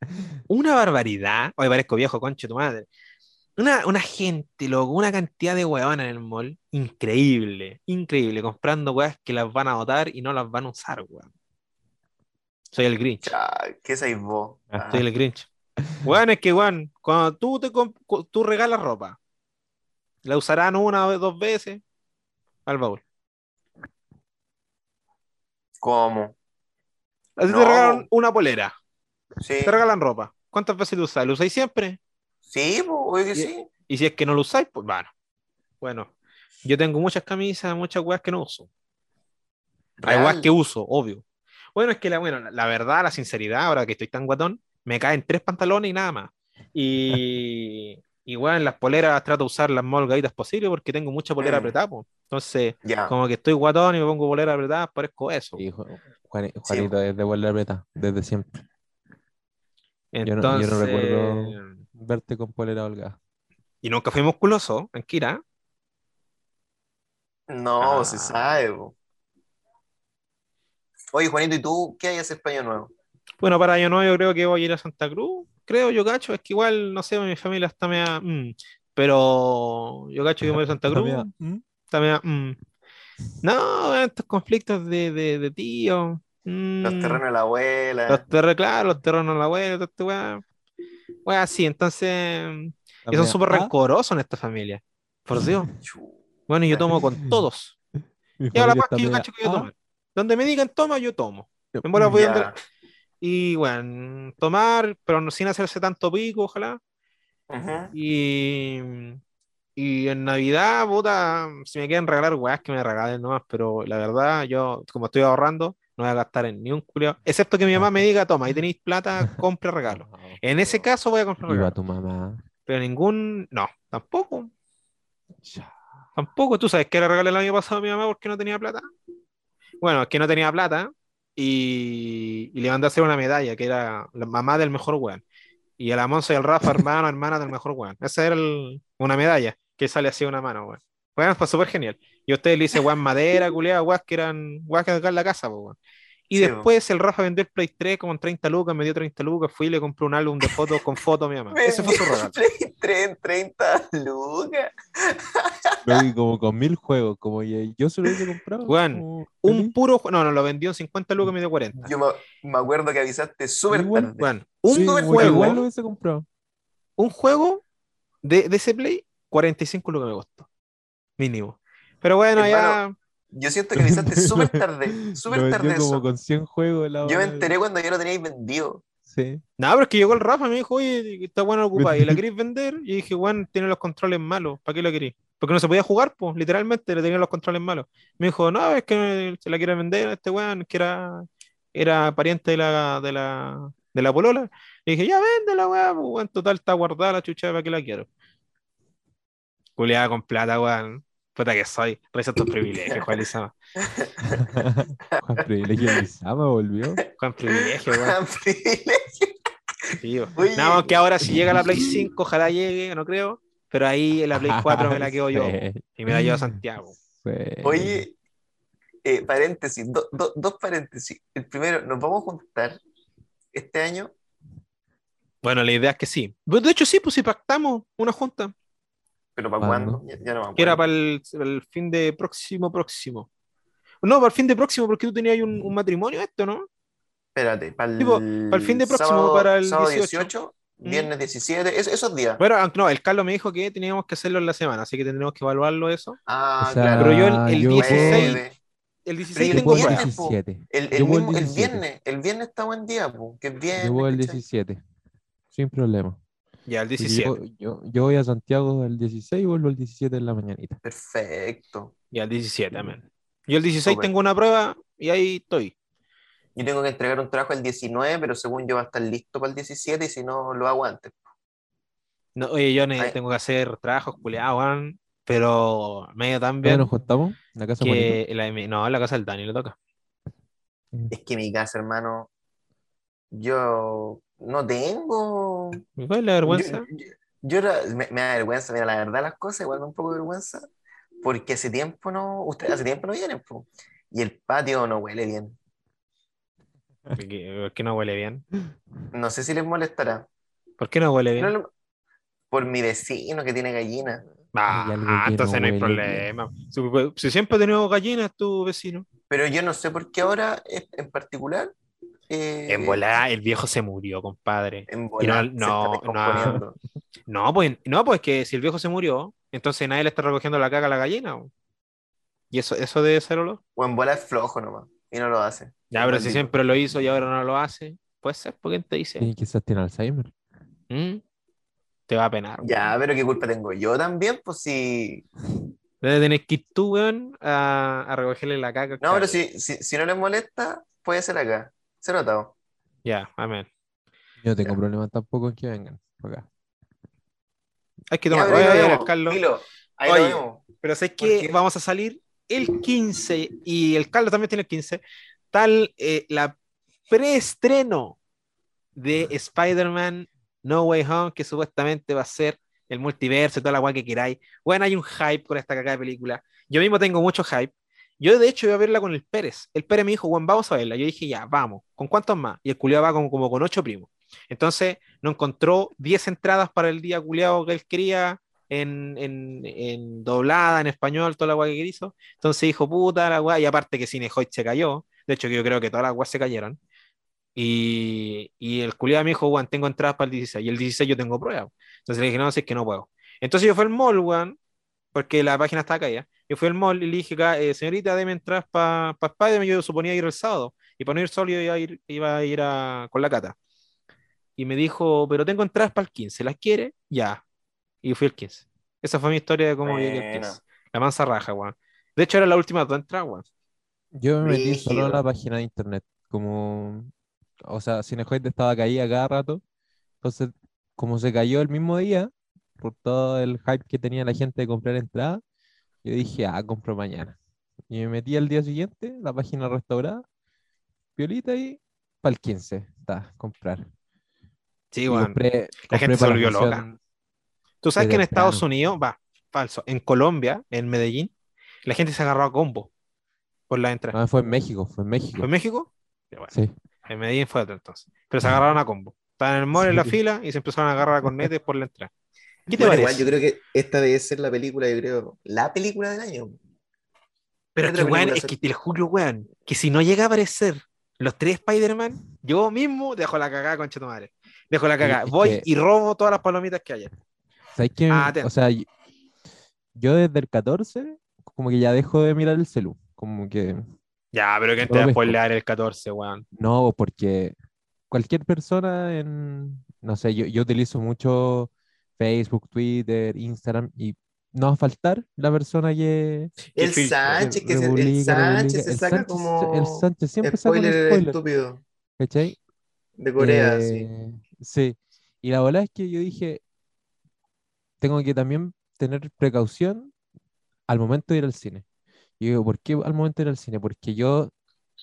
Una barbaridad. Oye, parezco viejo, conche tu madre. Una, una gente, loco, una cantidad de weón en el mall. Increíble, increíble. Comprando weas que las van a botar y no las van a usar, weón. Soy el Grinch. ¿Qué sois vos? Ah, Soy el Grinch. Weón, es que, weón, cuando tú, te tú regalas ropa, la usarán una o dos veces al baúl. ¿Cómo? A ti te regalan una polera, Sí, te regalan ropa. ¿Cuántas veces lo usáis? ¿Lo usáis siempre? Sí, pues, obvio que Y- sí. Y si es que no lo usáis, pues bueno. Bueno, yo tengo muchas camisas, muchas weas que no uso. Hay weas que uso, obvio. Bueno, es que la, bueno, la, verdad, la sinceridad, ahora que estoy tan guatón, me caen tres pantalones y nada más. Y, y bueno, las poleras trato de usar las más holgaditas posible porque tengo mucha polera Mm. apretada. po. Entonces, como que estoy guatón y me pongo polera apretada, parezco eso. Sí, Juani- Juanito es de vuelta apretada, desde siempre. yo no- yo no Entonces, recuerdo- Verte con polera holgada. y nunca fui musculoso en Kira. No, Ah. se sabe. Oye, Juanito, ¿y tú qué hay ese España nuevo? Bueno, para yo no, yo creo que voy a ir a Santa Cruz. Creo, yo cacho, es que igual, no sé, mi familia está media. mm, pero yo cacho que voy a Santa Cruz. ¿mm? Está media. mm. No, estos conflictos de, de, de tío. mm, Los terrenos de la abuela. Los terrenos, claro, los terrenos en la wea, todo este weá. Wea así, entonces. Y son súper ah, rencorosos en esta familia. Por Dios. Bueno, yo tomo con todos. mi Y ahora está que yo cacho que yo ah, tomo. Donde me digan toma, yo tomo. Bola voy donde- Y bueno, tomar, pero sin hacerse tanto pico, ojalá. Y, y en Navidad, puta, si me quieren regalar weas que me regalen nomás, pero la verdad, yo, como estoy ahorrando, no voy a gastar en ni un culiao, excepto que mi mamá me diga, toma, ahí tenéis plata, compre regalo. En ese caso voy a comprar Iba regalo, tu mamá. pero ningún, no, tampoco, Ya. tampoco. ¿Tú sabes que le regalé el año pasado a mi mamá porque no tenía plata? Bueno, es que no tenía plata y, y le mandé a hacer una medalla que era la mamá del mejor weón. Y el Amonso y el Rafa, hermano, hermana del mejor weón. Esa era el- una medalla que sale así de una mano, weón. Weón, fue súper genial. Y a ustedes le hice weón madera, culeada, weón, que eran weón que acá en la casa, po, weón. Y Sí, después el Rafa vendió el Play 3 como en 30 lucas, me dio 30 lucas, fui y le compré un álbum de fotos con fotos a mi mamá. Ese fue su regalo. Play 3 en 30 lucas. Como con mil juegos, como yo se lo hubiese comprado. Weón, como Un puro juego, no, no, lo vendió en 50 lucas, me dio 40. Yo me, me acuerdo que avisaste súper tarde. Bueno, un Sí, juego, que Igual lo hubiese comprado. un juego de, de ese Play, 45 lucas me costó. Mínimo. Pero bueno, ya. Yo siento que avisaste súper tarde. Súper tarde como eso. con 100 juegos. la Yo me enteré cuando ya lo teníais vendido. Sí. Nada, pero es que llegó el Rafa me dijo, oye, está bueno ocupado. ¿Y la queréis vender? Y dije, bueno, tiene los controles malos. ¿Para qué la queréis? Porque no se podía jugar, pues, literalmente, le tenían los controles malos. Me dijo, no, es que se la quiere vender a este weón, que era, era pariente de la, de la, de la polola. Le dije, ya vende la weá, pues, weón, total está guardada la chucha, ¿para qué la quiero? Culeada con plata, weón. Puta que soy. Reza tus privilegios, Juan Lizama. Juan Privilegio Lizama volvió. Juan privilegio, weón. Sí, weón. Oye. Nada más que ahora si llega la Play 5, ojalá llegue, no creo. Pero ahí en la Play 4 me la quedo yo. Sí. Y me la llevo a Santiago. Sí. Oye, eh, paréntesis, do- do- dos paréntesis. El primero, ¿nos vamos a juntar este año? Bueno, la idea es que sí. De hecho, sí, pues si pactamos una junta. ¿Pero para ¿Cuándo? Ya, ya no me Que era acuerdo. para el, el fin de próximo, próximo. No, para el fin de próximo, porque tú tenías ahí un, un matrimonio esto, ¿no? Espérate, para el, Tipo, para el fin de próximo, sábado, para el sábado 18. 18, viernes 17, es- esos días. Bueno, aunque no, el Carlos me dijo que teníamos que hacerlo en la semana, así que tendremos que evaluarlo eso. Ah, O sea, claro. Pero yo el- el yo 16 Nueve. El Pero 16 y Yo el tengo el viernes, po. 17. El, el mismo, el 17. viernes, el viernes está buen día, po, que es viernes. Yo voy el ¿cachai? 17. Sin problema. Ya, el Porque 17. Yo, yo, yo voy a Santiago el 16 y vuelvo el 17 en la mañanita. Perfecto. Ya, el 17, amén. Yo el 16 Súper. tengo una prueba y ahí estoy. Yo tengo que entregar un trabajo el 19, pero según yo va a estar listo para el 17 y si no, lo hago antes. No, oye, yo Ay. tengo que hacer trabajos culiados, weón, pero medio tan ¿Ya nos juntamos? ¿En la casa que la, no, en la casa del Dani le toca. Es que mi casa, hermano, yo no tengo. ¿Me fue la vergüenza? Yo, yo- yo era- me, me da vergüenza, mira, la verdad las cosas, igual me da un poco de vergüenza, porque hace tiempo no, ustedes hace tiempo no vienen, po. Y el patio no huele bien. ¿Por qué, por qué no huele bien? No sé si les molestará. ¿Por qué no huele bien? No por mi vecino que tiene gallina. Ah, Hay algo ah, que entonces no no hay huele problema. Si, si siempre ha tenido gallinas, tu vecino. Pero yo no sé por qué ahora en particular. Eh, En volada, el viejo se murió, compadre. En Y volada no- se no, está descomponiendo. No, pues, no, pues que si el viejo se murió, entonces nadie le está recogiendo la caga a la gallina. Y eso, eso debe ser olor. O en bola es flojo nomás. Y no lo hace. Ya, pero si siempre lo hizo y ahora no lo hace, puede ser, ¿por quién te dice? Sí, quizás tiene Alzheimer. ¿Mm? Te va a penar. Ya, pero qué culpa tengo yo también, pues si. Debe tener que ir tú, weón, a, a recogerle la caga. al No, pero si, si, si no les molesta, puede ser acá. Se notado. Ya, amén. Yo no tengo problema tampoco en que vengan por acá. Hay que tomar. Oye. Carlos. Filo, ahí Oye. lo vemos. Pero sé ¿Por que vamos a salir el 15 y el Carlos también tiene el 15. Tal eh, la preestreno de Spider-Man No Way Home, que supuestamente va a ser el multiverso y toda la guay que queráis. Bueno, hay un hype con esta cagada de película. Yo mismo tengo mucho hype. Yo, de hecho, iba a verla con el Pérez. El Pérez me dijo, bueno, vamos a verla. Yo dije, ya, vamos. ¿Con cuántos más? Y el culiado va como, como con ocho primos. Entonces, no encontró 10 entradas para el día culiado que él quería en, en, en doblada, en español, toda la guay que hizo. Entonces dijo, puta la guay. Y aparte que Cinehoid se cayó. De hecho, yo creo que todas las guayas se cayeron. Y, y el culiado me dijo, weón, tengo entradas para el 16. Y el 16 yo tengo pruebas. Entonces le dije, no, si es que no puedo. Entonces yo fui al mall, weón, porque la página estaba caída. Yo fui al mall y le dije, eh, señorita, deme entradas para pa Spider-Man. Yo suponía ir el sábado. Y para no ir solo, yo iba a ir, iba a ir a- con la cata. Y me dijo, pero tengo entradas para el 15. ¿Las quiere? Ya. Y fui el 15. Esa fue mi historia de cómo llegué al Bueno. 15. La mansa raja, weón. De hecho, era la última dos entradas, weón. Yo me metí solo a Brígido. la página de internet, como, o sea, Cinehoid estaba caída cada rato, entonces, como se cayó el mismo día, por todo el hype que tenía la gente de comprar entrada, yo dije, ah, compro mañana. Y me metí al día siguiente, la página restaurada, piolita y para el 15, está, comprar. Sí, weón. compré, La gente compré se para volvió loca. Tú sabes que en Estados temprano. Unidos, va, falso. En Colombia, en Medellín, la gente se agarró a combo por la entrada. No, fue en México, fue en México. ¿Fue en México? Bueno, Sí. en Medellín fue otro entonces. Pero se agarraron a combo. Estaban en el mall en la Sí. fila y se empezaron a agarrar a cornetes por la entrada. ¿Qué te Bueno, parece? igual yo creo que esta debe ser la película, yo creo, la película del año. Pero ¿Qué que, weón, es que te lo juro, weón, que si no llega a aparecer los tres Spider-Man, yo mismo dejo la cagada, concha tu madre. Dejo la cagada. Voy que- y robo todas las palomitas que haya. ¿Sabes qué? Ah. O sea, yo desde el 14, como que ya dejo de mirar el celu. Como que Ya, pero ¿quién te va a spoilear el 14, weón? no, porque cualquier persona en, no sé, yo, yo utilizo mucho Facebook, Twitter, Instagram y no va a faltar la persona que, El. Sánchez, que se- el republica, Sánchez republica. se El saca Sánchez- como el Sánchez siempre saca spoiler spoiler, estúpido ¿cachai? de Corea, sí. Eh, sí. Y la verdad es que yo dije, tengo que también tener precaución al momento de ir al cine. Y digo, ¿por qué al momento de ir al cine? Porque yo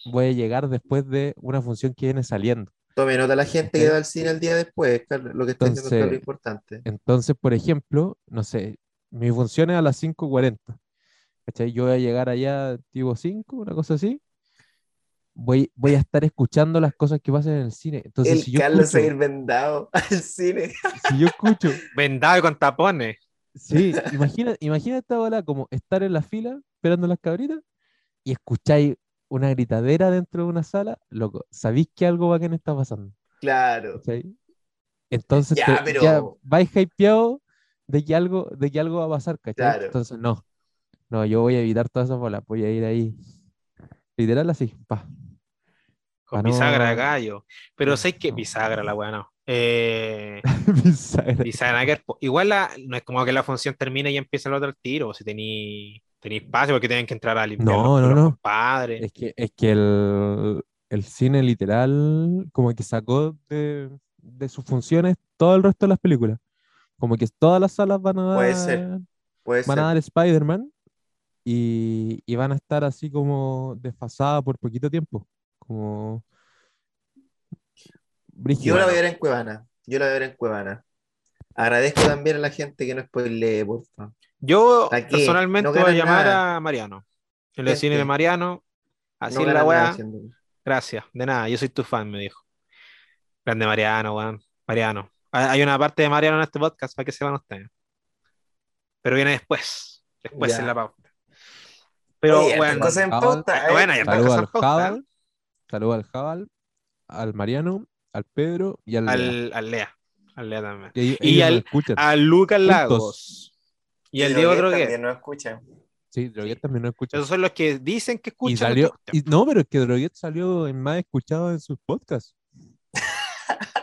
voy a llegar después de una función que viene saliendo. Tome nota la gente que Ok. va al cine el día después, Carlos, lo que está diciendo Entonces- es lo importante. Entonces, por ejemplo, no sé, mi función es a las 5.40. ¿Cachai? Yo voy a llegar allá tipo 5, una cosa así. Voy, voy a estar escuchando las cosas que pasan en el cine. Entonces, El si yo Carlos se va a escucho, ir vendado al cine. si yo escucho Vendado y con tapones. Sí, imagina, imagina esta bola como estar en la fila esperando las cabritas y escucháis una gritadera dentro de una sala, loco, sabéis que algo bacán está pasando. Claro. Entonces Ya, te- pero- ya vais hypeado de que algo, de que algo va a pasar, ¿cachai? Claro. Entonces no, no, yo voy a evitar todas esas bolas, voy a ir ahí, literal así, pa. Con Pa' no- bisagra de gallo. Pero Sí, sé que no. bisagra la weá no. Eh, Bisagra. igual la- no es como que la función termine y empieza el otro tiro. Si tenéis tení espacio, porque tienen que entrar a limpiar No, los no, no. compadre. Es que, es que el, el cine literal como que sacó de, de sus funciones todo el resto de las películas. Como que todas las salas van a dar, Puede ser, Puede van a dar Spider-Man y, y van a estar así como desfasadas por poquito tiempo. Como Yo brígido. la voy a ver en Cuevana. Yo la voy a ver en Cuevana. Agradezco también a la gente que no spoilee, por favor. Yo personalmente No voy a llamar nada. a Mariano. En el cine de Mariano. Así No es la weá. Gracias, de nada, yo soy tu fan, me dijo. Grande Mariano, weón. Mariano. Hay hay una parte de Mariano en este podcast para que sepan ustedes. Pero viene después. Después Ya. en la pauta. Pero, Oye, weón, cosas en Ah, pauta, ¿eh? bueno, ya Saludos al Jabal, saludos al Jabal, al Mariano, al Pedro y al Lea. al, al Lea. Al Lea también. Y, y al-. A Lucas Juntos. Lagos. Y el Diego Droguet Droguet. también no escucha. Sí, Droguet también nos escucha. Esos son los que dicen que Y escuchan. salió, esta cuestión. y- no, pero es que Droguet salió en más escuchado en sus podcasts.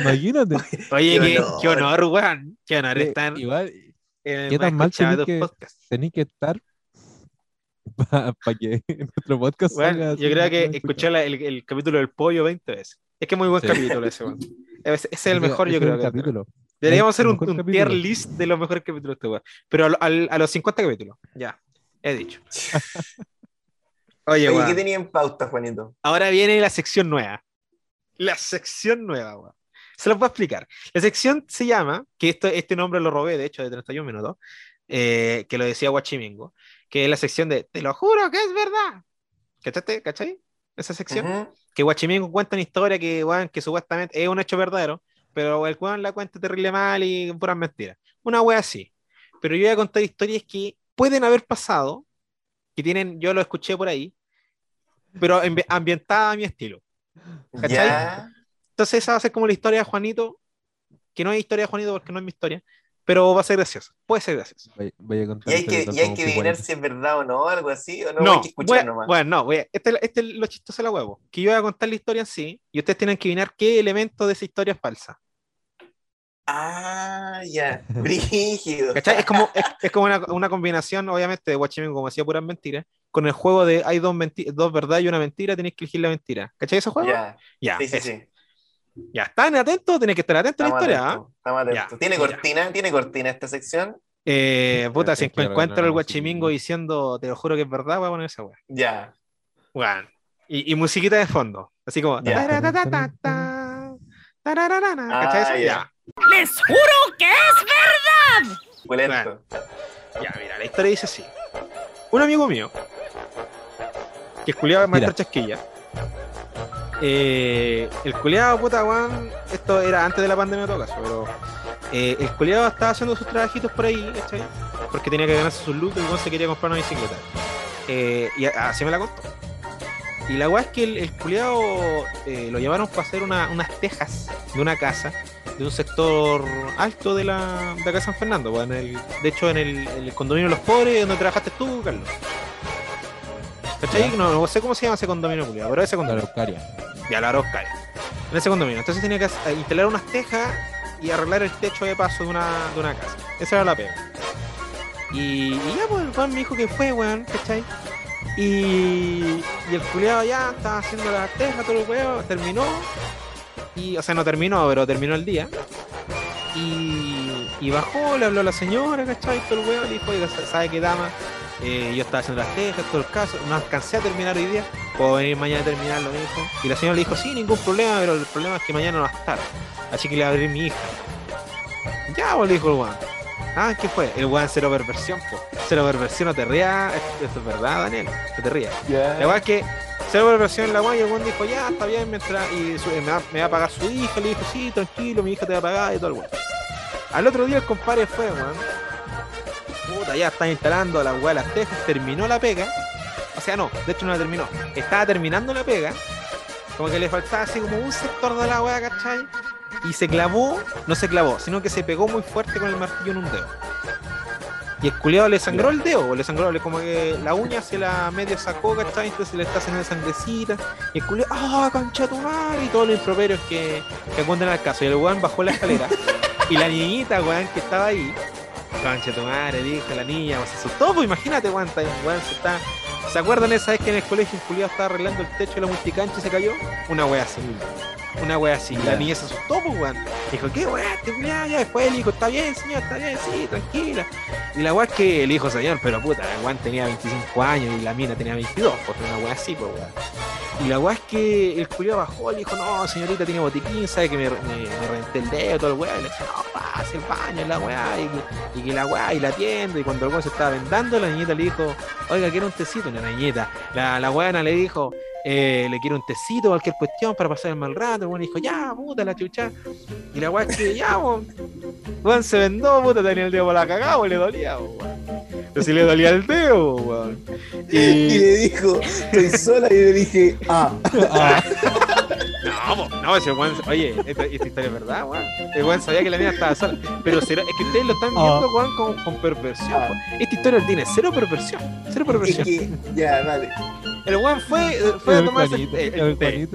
Imagínate. Oye, Qué qué, honor. qué honor, weón. Qué honor estar Igual, en el ¿qué más tan mal escuchado de tenés tus que- podcasts. tenéis que estar para que nuestro podcast Bueno, salga yo creo que escuché la- el, el capítulo del pollo 20 veces. Es que es muy buen Sí. capítulo ese, weón. Ese, es el mejor, yo creo es que. el capítulo. Deberíamos hacer un, un tier list de los mejores capítulos de este. Pero al- al- a los 50 capítulos. Ya, he dicho. Oye, Oye, ¿qué tenía en pauta, Juanito? ahora viene la sección nueva. La sección nueva, weón. Se los voy a explicar. La sección se llama, que esto, este nombre lo robé, de hecho, de 31 minutos, eh, que lo decía Guachimingo, que es la sección de Te lo juro que es verdad. ¿Cachaste? ¿Cachai? Esa sección. Ujú. que Guachimingo cuenta una historia que, weón, que supuestamente es un hecho verdadero, pero el weón la cuenta terrible mal y puras mentiras. Una wea así. Pero yo voy a contar historias que pueden haber pasado, que tienen, yo lo escuché por ahí, pero ambi- ambientada a mi estilo. ¿Cachai? Ya. Entonces esa va a ser como la historia de Juanito, que no es historia de Juanito porque no es mi historia, pero va a ser graciosa. Puede ser graciosa. Voy, voy a contar Y hay que, y hay que adivinar si es verdad o no, algo así, o no, No, hay que escuchar bueno, nomás. bueno, no, voy a- este, este es lo chistoso de la huevo, que yo voy a contar la historia en sí, y ustedes tienen que adivinar qué elemento de esa historia es falsa. Ah, ya. Brígido. ¿Cachai? Es como, es, es como una, una combinación, obviamente, de Watchmen, como decía, puras mentiras, con el juego de hay dos, menti- dos verdades y una mentira, tenéis que elegir la mentira. ¿Cachai ese juego? Ya, Ya, sí, sí, ese. sí. Ya. ¿Están atentos? Tienen que estar atentos a la historia. ¿ah? atentos, estamos atentos. Ya, ¿Tiene ya. cortina? ¿Tiene cortina esta sección? Eh, puta, si encuentro el guachimingo diciendo, te lo juro que es verdad, voy a poner esa weá. Ya. Weón. Y, y musiquita de fondo. Así como. Ya. taratatata, tarararana, ¿Cachai Ah, eso? ya. Ya. ¡Les juro que es Pulento. Ya, mira, la historia dice así. Un amigo mío, que es culiado maestro chasquilla, eh, el culiado, puta, weón, esto era antes de la pandemia en todo caso, pero eh, el culiado estaba haciendo sus trabajitos por ahí, ¿cachai? Porque tenía que ganarse sus lucas y weón se quería comprar una bicicleta. Eh, y así me la contó. Y la weá es que el, el eh, lo llevaron para hacer una- unas tejas de una casa de un sector alto de la de acá de San Fernando, en el, de hecho en el, el condominio de los pobres donde trabajaste tú, Carlos. ¿Cachai? No, no sé cómo se llama ese condominio, culiado, pero ese La condominio. Araucaria. Ya, la Araucaria. En ese condominio. Entonces tenía que eh, instalar unas tejas y arreglar el techo de paso de una, de una casa. Esa era la pega. Y, y ya, pues, el weón me dijo que fue, weón, ¿cachai? Y, y el culiado ya estaba haciendo las tejas, todo el weón, terminó. Y, o sea, no terminó, pero terminó el día. Y, y bajó, le habló a la señora, ¿cachai? Todo el weón, le dijo, oiga, ¿sabe qué dama? Eh, yo estaba haciendo las tejas, todo el caso, no alcancé a terminar hoy día, puedo venir mañana a terminarlo, me dijo. Y la señora le dijo, sí, ningún problema, pero el problema es que mañana no va a estar. Así que le va a abrir mi hija. Ya, pues le dijo el weón. Ah, ¿qué fue? El weón cero perversión, po. Cero perversión, no te rías. Esto, es verdad, Daniel. No te rías. La es que cero perversión en la weón y el weón dijo, ya, está bien, mientras. Y su- me, va, me va a pagar su hija. Le dijo, sí, tranquilo, mi hija te va a pagar y todo el weón. Al otro día el compadre fue, weón. Puta, ya están instalando la weá de las tejas, terminó la pega. O sea, no, de hecho no la terminó. Estaba terminando la pega. Como que le faltaba así como un sector de la weá, ¿cachai? Y se clavó, no se clavó, sino que se pegó muy fuerte con el martillo en un dedo. Y el culiado le sangró el dedo, o le sangró, le como que la uña se la medio sacó, ¿cachai? Entonces le está haciendo sangrecita. Y el culiado, ¡ah, concha tu madre! Y todos los improperios que, que al caso. Y el weón bajó la escalera. y la niñita, weón, que estaba ahí, concha tu madre, dijo la niña, se asustó, pues imagínate, está- weón, se está. ¿Se acuerdan esa vez que en el colegio culiado estaba arreglando el techo de la multicancha y se cayó? Una wea así. Una wea así. Y la niña se asustó, pues, weón. Dijo, ¿qué wea? Este culiado ya después le dijo, está bien, señor, está bien, sí, tranquila. Y la wea es que el hijo, señor, pero puta, el weón tenía 25 años y la mina tenía 22, pues una wea así, pues, weón. Y la weá es que el culiao bajó y dijo, no, señorita, tiene botiquín, sabe que me, me, me reventé el dedo, todo el weá. Y le decía, no, pase el baño, la weá, y, que- y que la weá, y la atiendo. Y cuando el weón se estaba vendando, la niñita le dijo, oiga, quiero un tecito. Y la niñita, la, la weana le dijo, eh, le quiero un tecito, cualquier cuestión para pasar el mal rato. El weón dijo, ya, puta, la chucha. Y la weá es que, ya, weón. Weón se vendó, puta, tenía el dedo por la cagada, weón, le dolía, weón. Pero si le dolía el dedo, weón. Y Y. le dijo, estoy sola, y le dije, ah. No, po, no, ese weón, oye, esta, esta historia es verdad, weón. El weón sabía que la mina estaba sola. Pero será- es que ustedes lo están viendo, weón, con, con perversión. Ah. weón. Esta historia tiene cero perversión. Cero Es perversión. que, ya, dale. El weón fue, fue a tomarse el, Juanito, el, el té.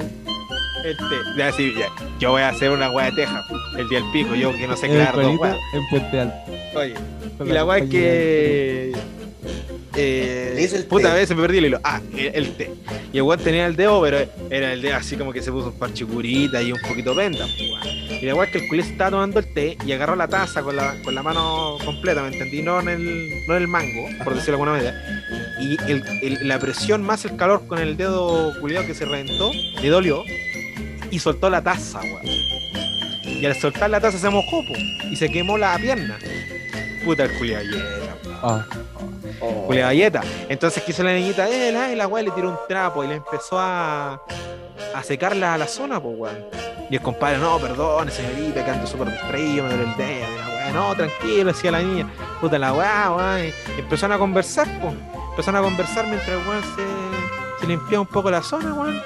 El té. Ya, sí, ya. Yo voy a hacer una weá de teja el día del pico, yo que no sé dos Juanito weas. en Puente Alto. Oye, y la weá es que. Eh, el puta, té. a veces me perdí el hilo. Ah, el, el té. Y el weón tenía el dedo, pero era el dedo así como que se puso un parche curita y un poquito venda. pues, weón. Y la weá es que el culé se estaba tomando el té y agarró la taza con la, con la mano completa, ¿me entendí? No en el, no en el mango, por decirlo de alguna manera. Y el, el- la presión más el calor con el dedo culiado que se reventó, le dolió y soltó la taza, weón. Y al soltar la taza se mojó, po, y se quemó la pierna. Puta el culiado Ah, Oh. Galleta. Entonces quiso la niñita, eh, la, la weá le tiró un trapo y le empezó a, a secarla a la zona, pues weón. Y el compadre, no, perdón, señorita, que ando súper distraído, me duele el dedo, la weá, no, tranquilo, decía la niña, puta la weá, weón. Empezaron a conversar, pues. Empezaron a conversar mientras el weón se, se limpiaba un poco la zona, weón.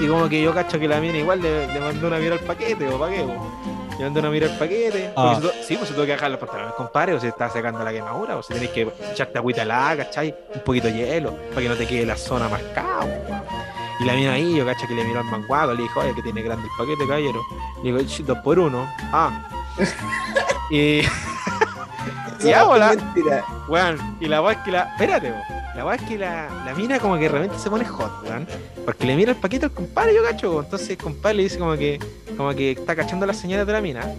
Y como que yo cacho que la mina igual le, le mandó una mira al paquete, o pa' qué, po. Le mandó una mira al paquete. Ah. Porque se sí, pues se tuvo que dejar los pantalones, compadre, o se está secando la quemadura, o si tenés que echarte agüita helada, ¿cachai? Un poquito de hielo, para que no te quede la zona marcada. Y la mina ahí, yo cacho que le miró al manguago, le dijo, oye, que tiene grande el paquete, caballero. Le digo, "Ch, dos por uno. Ah. y. Es mentira. Weón, y la weá es que la. Espérate, weón. La weá es que la, la mina como que de repente se pone hot, weón. Porque le mira el paquete al compadre, yo cacho. Entonces el compadre le dice como que, como que está cachando las señales de la mina.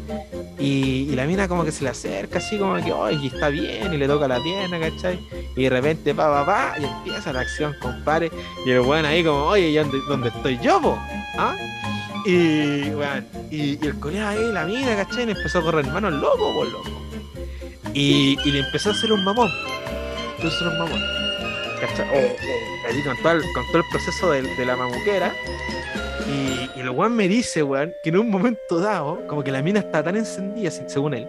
Y, la mina como que se le acerca así como que, oye, está bien, y le toca la pierna, ¿cachai? Y de repente pa, pa, pa, y empieza la acción, compadre. Y el weón ahí como, oye, ¿y dónde, dónde estoy yo, po? ¿Ah? Y, weón, y, el colega ahí, la mina, ¿cachai? Y empezó a correr manos loco, por loco. Y, le empezó a hacer un mamón. A hacer un mamón. ¿Cachai? Eh, eh. Ahí con todo el, con todo el proceso de la mamuquera. Y, y el weón me dice, weón, que en un momento dado, como que la mina está tan encendida, se- según él,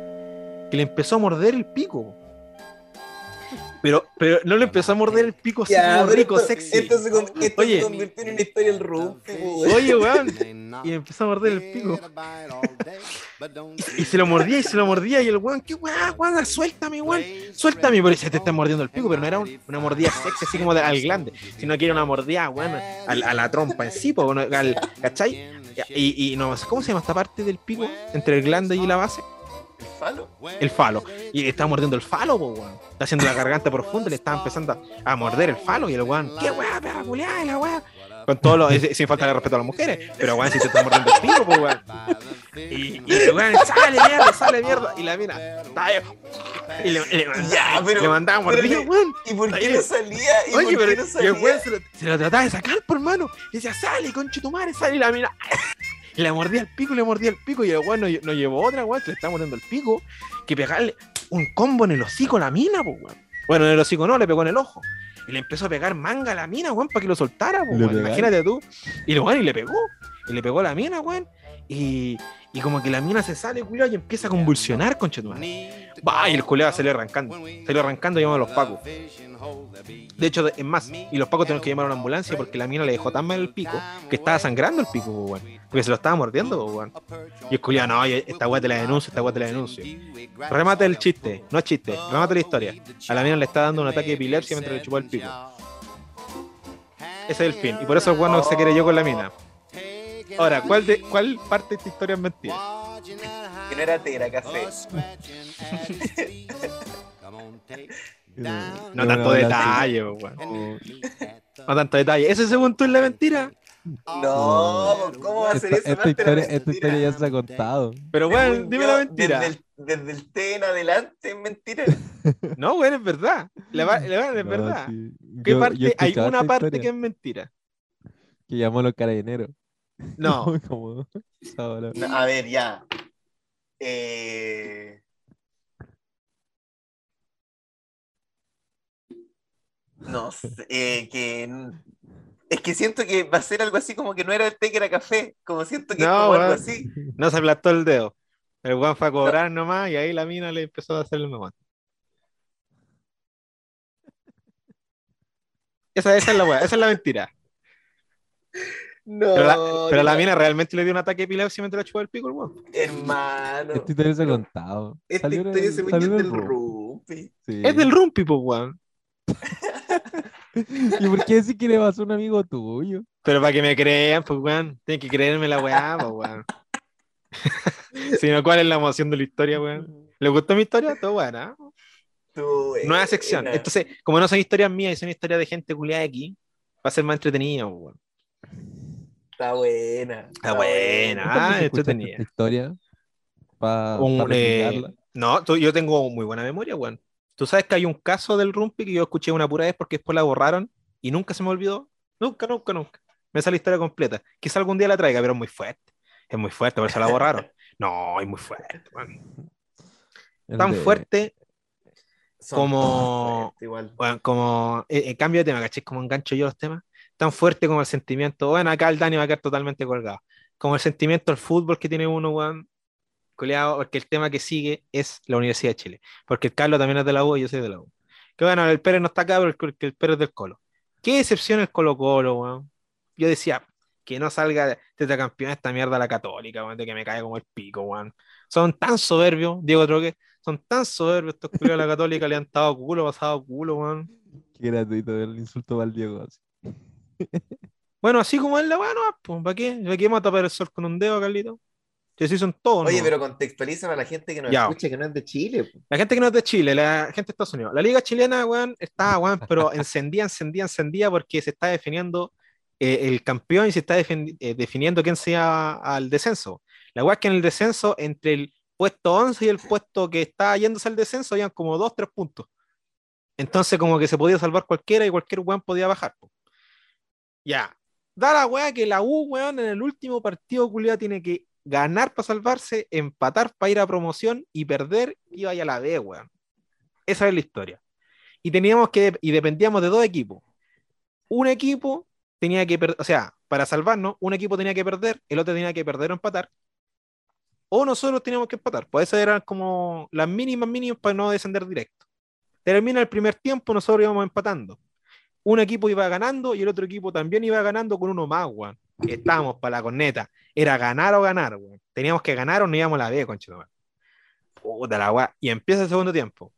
que le empezó a morder el pico. Pero, no le empezó a morder el pico así Ya, como pero rico, esto, sexy. Esto se, con- esto Oye. se convirtió en una historia del weón. Oye, weón. Y empezó a morder el pico. Y se lo mordía y se lo mordía. Y el weón, ¿qué weón? Weón, suéltame, weón. Suéltame. Pero se te está mordiendo el pico. Pero no era un- una mordida sexy así como de- al glande, sino que era una mordida, weón, al- a, la trompa en sí, po, al- ¿cachai? Y, y no sé, ¿cómo se llama esta parte del pico? Entre el glande y la base. ¿El falo? El falo. Y le estaba mordiendo el falo, po, weón. Está haciendo la garganta profunda y le estaba empezando a, a morder el falo. Y el weón, ¿qué weón, perra culiada, la weón? Con todo lo, sin falta de respeto a las mujeres. Pero weón, si te está mordiendo el pico, po, weón. Y, y el weón, sale mierda, sale mierda. Y la mina, está ahí. Y le, le, Ya, pero- le mandaba weón. ¿Y por qué no salía? ¿Y Oye, por qué pero no y el salía? weón se lo, se lo trataba de sacar por mano. Y decía, sale, conche tu madre, sale y la mina. Le mordía el pico, le mordía el pico. Y el weón no, no llevó otra, weón, se le estaba mordiendo el pico. Que pegarle un combo en el hocico a la mina, pues, weón. Bueno, en el hocico no, le pegó en el ojo. Y le empezó a pegar manga a la mina, weón, para que lo soltara, pues, weón. Imagínate tú. Y el weón, y le pegó. Y le pegó a la mina, weón. Y, y como que la mina se sale, cuidado, y empieza a convulsionar, conche tu madre. Va, y el colega salió arrancando. Salió arrancando y llamó a los pacos. De hecho, es más, y los pacos tuvieron que llamar a una ambulancia porque la mina le dejó tan mal el pico que estaba sangrando el pico, weón. Porque se lo estaba mordiendo, weón. Y el culiao, no, esta weá te la denuncio, esta weá te la denuncio. Remate el chiste, no es chiste, remate la historia. A la mina le está dando un ataque de epilepsia mientras le chupó el pico. Ese es el fin. Y por eso el weón no se quiere yo con la mina. Ahora, ¿cuál, de, ¿cuál parte de esta historia es mentira? Que no era té, era café. No tanto detalle, po, weón. No tanto detalle. ¿Ese según tú es la mentira? No, pues, ¿cómo va a ser Esta, eso? esta historia, esta historia ya se ha contado. Pero weón, Según dime la mentira. Desde el, desde el té en adelante es mentira. No, weón, es verdad. La, va- la va- es No, verdad. sí. ¿Qué Yo- parte? yo hay una parte historia. que es mentira. Que llamó a los carabineros. No, hora. No, a ver, ya. Eh, No sé, eh, que... Es que siento que va a ser algo así como que no era el té que era café. Como siento que es No, como algo así. no se aplastó el dedo. El weón fue a cobrar nomás y ahí la mina le empezó a hacer el mamón. Esa, esa es la weá, esa es la mentira. No, Pero la, pero la mina realmente le dio un ataque de epilepsia mientras la chupaba el pico el weón. Hermano. Esta historia se ha contado. Esta historia se en del el Ru. rumpi. Sí. Es del rumpi, pues weón. ¿Y por qué decir que le pasó a un amigo tuyo? Pero para que me crean, pues weón, tienen que creerme la weá, pues weón. si no, ¿cuál es la emoción de la historia, weón? ¿Le gustó mi historia? Todo buena. Tú, Nueva sección. Entonces, como no son historias mías y son historias de gente culiada aquí, va a ser más entretenido, pues, weón. Está buena. Está buena. ¿Cuántas Ah, entretenida. esta historia? Para Un, eh, no, tú- yo tengo muy buena memoria, weón. Tú sabes que hay un caso del Rumpi que yo escuché una pura vez porque después la borraron y nunca se me olvidó. Nunca, nunca, nunca. Me sale la historia completa. Quizá algún día la traiga, pero es muy fuerte. Es muy fuerte, por eso la borraron. No, es muy fuerte, weón. Tan fuerte, Son como- igual. weón, como. eh, En cambio de tema, ¿cachai? Como engancho yo los temas. Tan fuerte como el sentimiento. Bueno, acá el Dani va a quedar totalmente colgado. Como el sentimiento del fútbol que tiene uno, weón. Culeado, porque el tema que sigue es la Universidad de Chile. Porque el Carlos también es de la U y yo soy de la U. Que bueno, el Pérez no está acá, pero el, Pérez es del Colo. Qué decepción el Colo Colo, weón. Yo decía, que no salga tetracampeón esta mierda la católica, weón, de que me cae como el pico, weón. Son tan soberbios, Diego Troque, son tan soberbios estos culiados de la católica, le han dado culo, pasado culo, weón. Qué gratuito el insulto el Diego. Bueno, así como es la weá, no, pues, ¿para qué? ¿Para qué vamos a tapar el sol con un dedo, Carlito? Si así son todos, Oye, ¿no? pero contextualiza a la gente que nos Ya. escucha que no es de Chile. po. La gente que no es de Chile, la gente de Estados Unidos. La liga chilena, weón, está, weón, pero encendía, encendía, encendía porque se está definiendo eh, el campeón y se está eh, definiendo quién sea al descenso. La weá es que en el descenso, entre el puesto 11 y el puesto que está yéndose al descenso, habían como 2, 3 puntos. Entonces, como que se podía salvar cualquiera y cualquier weón podía bajar. po. Ya. Da la weá que la U, weón, en el último partido culiado tiene que ganar para salvarse, empatar para ir a promoción y perder y vaya a la B, weón. Esa es la historia. Y teníamos que, y dependíamos de dos equipos. Un equipo tenía que perder, o sea, para salvarnos, un equipo tenía que perder, el otro tenía que perder o empatar. O nosotros teníamos que empatar. Pues esas eran como las mínimas mínimas para no descender directo. Termina el primer tiempo, nosotros íbamos empatando. Un equipo iba ganando y el otro equipo también iba ganando con uno más, weón. Estábamos para la corneta. Era ganar o ganar, weón. Teníamos que ganar o no íbamos a la B, conchetumare. Puta la weá. Y empieza el segundo tiempo.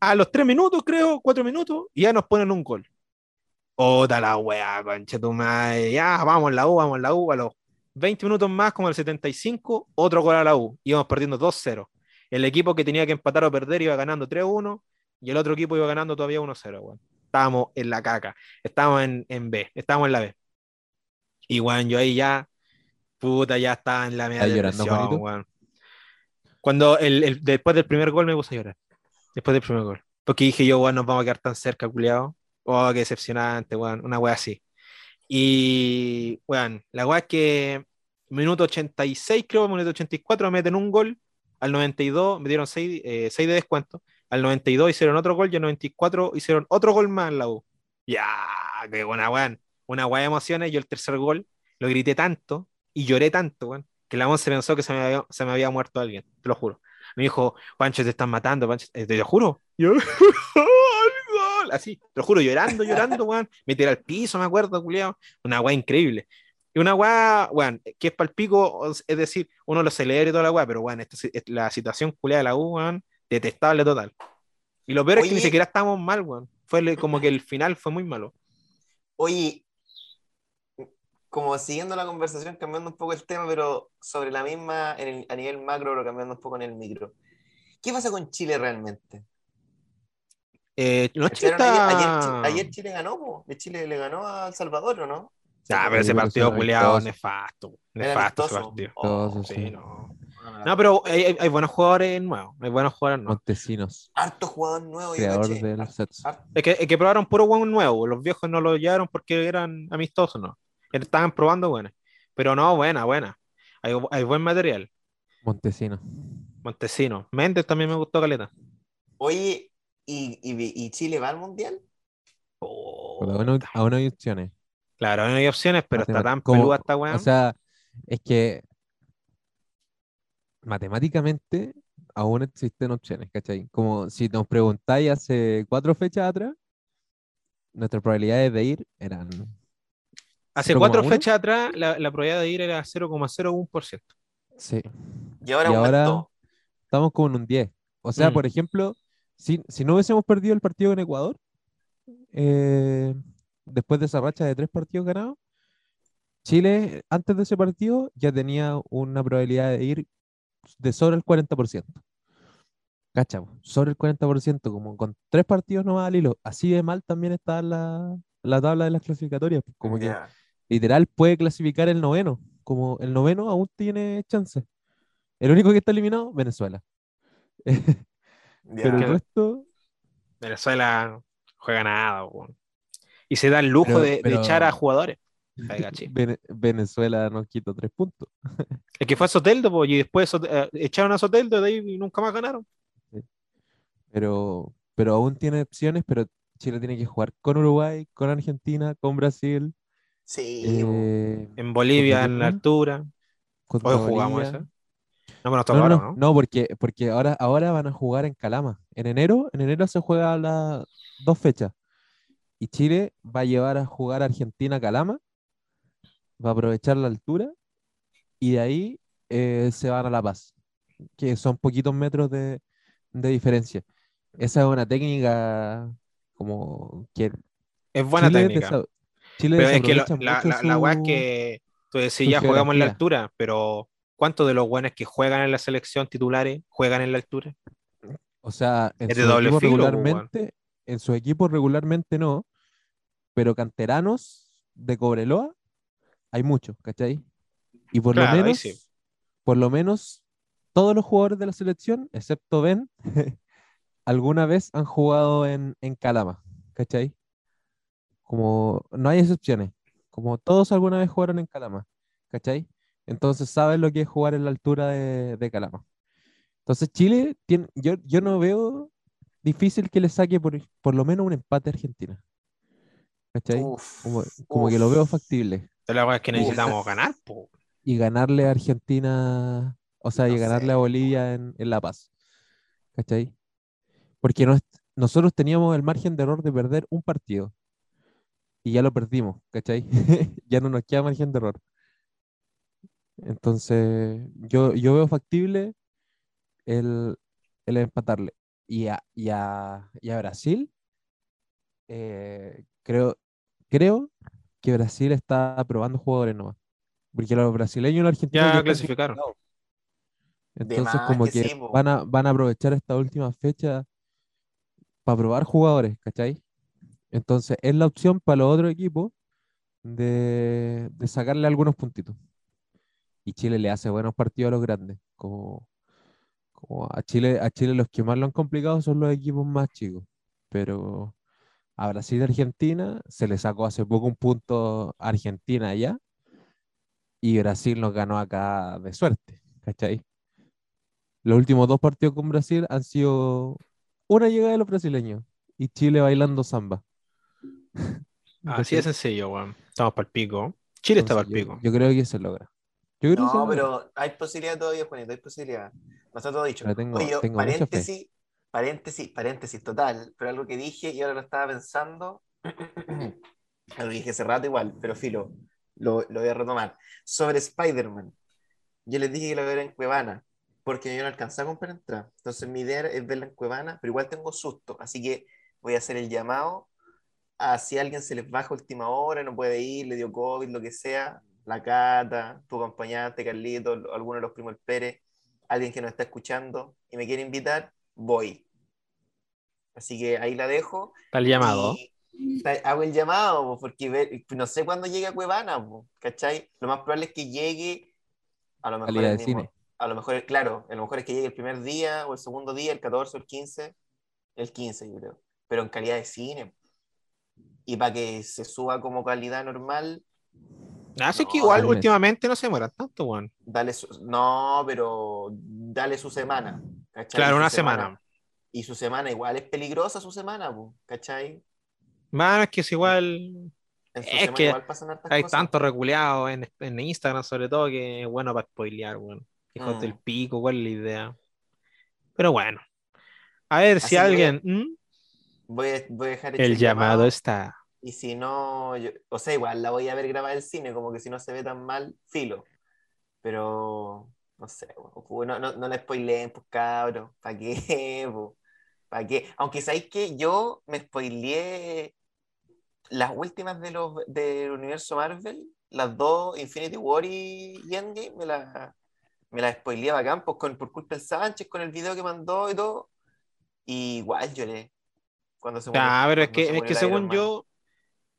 A los tres minutos, creo, cuatro minutos, y ya nos ponen un gol. Puta la weá, conchetumare. Ya, vamos la U, vamos la U. A los 20 minutos más, como el 75, otro gol a la U. Íbamos perdiendo 2-0. El equipo que tenía que empatar o perder iba ganando 3-1 y el otro equipo iba ganando todavía 1-0, weón. Estábamos en la caca. Estábamos en, en B. Estábamos en la B. Y, weón, yo ahí ya, puta, ya estaba en la media ¿Estás llorando, depresión, weón. Cuando el, el- después del primer gol me puse a llorar. Después del primer gol. Porque dije yo, weón, nos vamos a quedar tan cerca, culiado. Oh, qué decepcionante, weón. Una weá así. Y, weón, la weá es que minuto 86, creo, minuto 84, me meten un gol. Al 92 me dieron 6, de descuento. Al 92 hicieron otro gol y al 94 hicieron otro gol más en la U. Ya, qué buena, weón. Una weá de emociones. Yo el tercer gol lo grité tanto y lloré tanto, weón, que la se pensó que se me, había, se me había muerto alguien, te lo juro. Me dijo, Pancho, te están matando, Pancho. Eh, Te lo juro. Yo. Así, te lo juro, llorando, llorando, weón. Me tiré al piso, me acuerdo, culiao. Una weá increíble. Y una weá, weón, que es palpico, es decir, uno lo celebra y toda la weá, pero weón, esta, si- la situación culiada de la U, weón, detestable total. Y lo peor es que ni siquiera estábamos mal, weón. Fue como que el final fue muy malo. Oye, como siguiendo la conversación, cambiando un poco el tema, pero sobre la misma en el- a nivel macro, pero cambiando un poco en el micro. ¿Qué pasa con Chile realmente? Eh, no, Chile ¿Cacharon? Ayer, ayer está- ayer Chile ganó, po. De Chile le ganó a El Salvador, ¿o no? Ah, pero ese partido amistoso. nefasto. Nefasto ese partido. Oh, Sí, Sí, no. No. Pero hay, hay- hay buenos jugadores nuevos. Hay buenos jugadores nuevos. Montesinos, Harto jugador nuevo. yo creador caché. del Es que, es que probaron puro buen nuevo. Los viejos no lo llevaron porque eran amistosos, ¿no? Estaban probando buenas. Pero no, buena, buena. Hay, hay buen material. Montesino. Montesino. Méndez también me gustó Caleta. Oye, ¿y, y, y Chile va al mundial? Pero aún, no- aún hay opciones. Claro, no hay opciones, pero está tan Como- peluda esta weá. O sea, es que matemáticamente aún existen opciones, ¿cachai? Como si nos preguntáis hace cuatro fechas atrás, nuestras probabilidades de ir eran Hace cuatro 0,1. fechas atrás, la, la probabilidad de ir era 0,01%. Sí. Y ahora Y ahora-. Estamos como en un 10. O sea, Mm. por ejemplo, si, si no hubiésemos perdido el partido con Ecuador, eh, después de esa racha de tres partidos ganados, Chile, antes de ese partido, ya tenía una probabilidad de ir de sobre el 40%. ¿Cachai? Sobre el 40%, como con tres partidos nomás al hilo. Así de mal también está la, la tabla de las clasificatorias. pues, Como que literal puede clasificar el noveno. Como el noveno aún tiene chance. El único que está eliminado, Venezuela. ya. Pero el resto, Venezuela juega nada. Y se da el lujo Pero- de, echar a jugadores. Venezuela nos quitó tres puntos. El que fue a Soteldo, po, y después eh, echaron a Soteldo de ahí y nunca más ganaron. Pero, pero aún tiene opciones, pero Chile tiene que jugar con Uruguay, con Argentina, con Brasil, Sí, eh, En Bolivia, en la altura. Hoy jugamos esa. No, pero nos No, no, porque, porque ahora, ahora van a jugar en Calama. En enero, en enero se juega las dos fechas. Y Chile va a llevar a jugar a Argentina a Calama, va a aprovechar la altura, y de ahí eh, se van a La Paz, que son poquitos metros de, de diferencia. Esa es una técnica como que Es buena Chile técnica. Chile Pero es que lo- la, la, la weá es su- que tú decís, su ya jugamos en la altura, pero ¿cuántos de los buenos que juegan en la selección titulares juegan en la altura? O sea, en su doble equipo filo, regularmente, en su equipo regularmente no, pero canteranos de Cobreloa hay muchos, ¿cachai? Y por Claro, lo menos, sí. por lo menos todos los jugadores de la selección, excepto Ben, alguna vez han jugado en, en Calama, ¿cachai? Como no hay excepciones, como todos alguna vez jugaron en Calama, ¿cachai? Entonces saben lo que es jugar en la altura de, de Calama. Entonces Chile, tiene, yo, yo no veo difícil que le saque por, por lo menos un empate a Argentina. ¿Cachai? Uf, Como, como que lo veo factible. La es que Uf. necesitamos ganar, po. Y ganarle a Argentina, o sea, y ganarle sé. a Bolivia en, en La Paz. ¿Cachai? Porque nos- nosotros teníamos el margen de error de perder un partido. Y ya lo perdimos, ¿cachai? ya no nos queda margen de error. Entonces, yo, yo veo factible el, el empatarle. Y a, y a, y a Brasil, eh, creo, creo que Brasil está probando jugadores nomás. Porque los brasileños y los argentinos Ya clasificaron. Entonces, como que que sí, po. van a, van a aprovechar esta última fecha para probar jugadores, ¿cachai? Entonces, es la opción para los otros equipos de, de sacarle algunos puntitos. Y Chile le hace buenos partidos a los grandes. Como, como a Chile, a Chile los que más lo han complicado son los equipos más chicos. Pero a Brasil y Argentina se le sacó hace poco un punto a Argentina allá. Y Brasil nos ganó acá de suerte, ¿cachai? Los últimos dos partidos con Brasil han sido una llegada de los brasileños y Chile bailando samba. Así de sencillo, weón. Estamos para el pico. Chile está para el pico. yo, yo creo que se logra. Yo creo que se No, logra. pero hay posibilidad todavía, Juanito, hay posibilidad. No está todo dicho. Tengo- Oye, tengo paréntesis, paréntesis, paréntesis total, pero algo que dije y ahora lo estaba pensando, que dije hace rato igual, pero filo, lo, lo voy a retomar. Sobre Spider-Man, yo les dije que lo viera en Cuevana, porque yo no alcancé a comprar entrada. Entonces mi idea es verla en Cuevana, pero igual tengo susto, así que voy a hacer el llamado a si alguien se les baja última hora, no puede ir, le dio COVID, lo que sea, la Cata, tu acompañante, Carlito, alguno de los primos Pérez, alguien que nos está escuchando y me quiere invitar, voy. Así que ahí la dejo. Está el llamado. Y hago el llamado, po, porque no sé cuándo llegue a Cuevana, ¿cachai? Lo más probable es que llegue a lo mejor el mismo- cine. a lo mejor, claro, a lo mejor es que llegue el primer día o el segundo día, el 14 o el 15, el 15 yo creo, pero en calidad de cine. Y para que se suba como calidad normal, Así que No, igual al mes. últimamente no se mueran tanto, weón. Dale su- no, pero dale su semana. ¿Cachai? Claro, una semana. Y su semana igual es peligrosa su semana, po, ¿cachai? Mano, es que es igual. En su Es semana que igual pasan hartas Hay cosas. tantos reculeados en, en Instagram, sobre todo, que es bueno para spoilear, weón. Hijos Mm. del pico, ¿cuál es la idea? Pero bueno. A ver si alguien. ¿Mm? Voy a, voy a dejar El llamado está. Y si no, yo- o sea, igual la voy a ver grabada el cine, como que si no se ve tan mal, filo. Pero, no sé, weón, no, no, no la spoileen, pues cabros, ¿para qué? ¿Para qué? Aunque sabéis que yo me spoileé las últimas de los del universo Marvel, las dos, Infinity War y, y Endgame, me las me la spoileé bacán, pues con, por culpa del Sánchez, con el video que mandó y todo. Y igual lloré. Cuando se murió- Ah, pero es que, se es que según yo,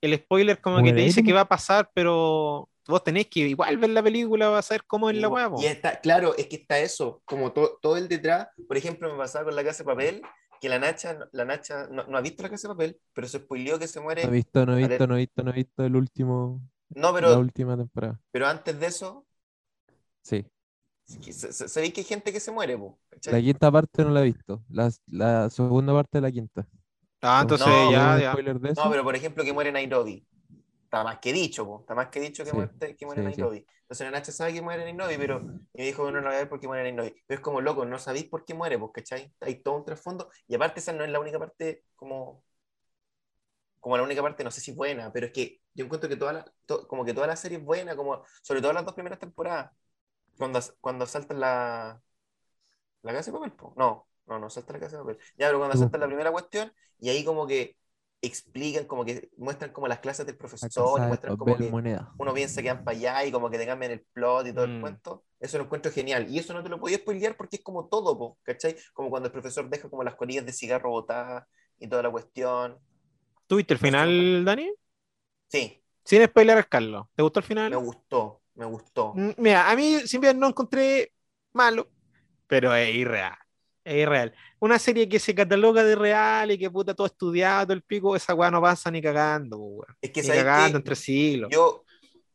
el spoiler como que te dice que va a pasar, pero vos tenés que igual ver la película, va a saber cómo es la Y- hueá. Y está, claro, es que está eso, como to- todo el detrás. Por ejemplo, me pasaba con la casa de papel, que la Nacha, la Nacha no, no ha visto la casa de papel, pero se spoileó que se muere. No he visto, no he A visto, no he visto, no he visto el último, No, la pero, última temporada. pero antes de eso, Sí. sabéis que hay gente que se muere, po. La quinta parte no la he visto. La, la segunda parte de la quinta. Ah, entonces No, ya, ¿Un ya. de eso? No, pero por ejemplo, que muere Nairobi. Está más que dicho, po, está más que dicho que, Sí, muerte- que muere sí, sí. Nairobi. Entonces la Nacha sabe que muere Nairobi, pero me dijo que no la voy a ver porque muere Nairobi. Pero es como loco, no sabéis por qué muere, pues, ¿cachai? Hay todo un trasfondo. Y aparte, esa no es la única parte como. Como la única parte, no sé si buena, pero es que yo encuentro que toda la, to- como que toda la serie es buena, como, sobre todo las dos primeras temporadas. Cuando, cuando saltan la. La casa de papel, po. No, no, no salta la casa de papel. Ya, pero cuando Uh. saltan la primera cuestión, y ahí como que explican, como que muestran como las clases del profesor, y muestran como que moneda. uno piensa que van para allá y como que te cambian el plot y todo el Mm. cuento. Eso lo encuentro genial. Y eso no te lo podía spoilear porque es como todo, po, ¿cachai? Como cuando el profesor deja como las colillas de cigarro botadas y toda la cuestión. ¿Tuviste el final, Dani? Sí, Sin spoiler Carlos. ¿Te gustó el final? me gustó, me gustó. Mira, a mí siempre no encontré malo, pero es irreal. Es irreal. Una serie que se cataloga de real y que puta todo estudiado, todo el pico, esa weá no pasa ni cagando, weón. Es que Ni ¿sabes cagando qué? entre siglos. Yo,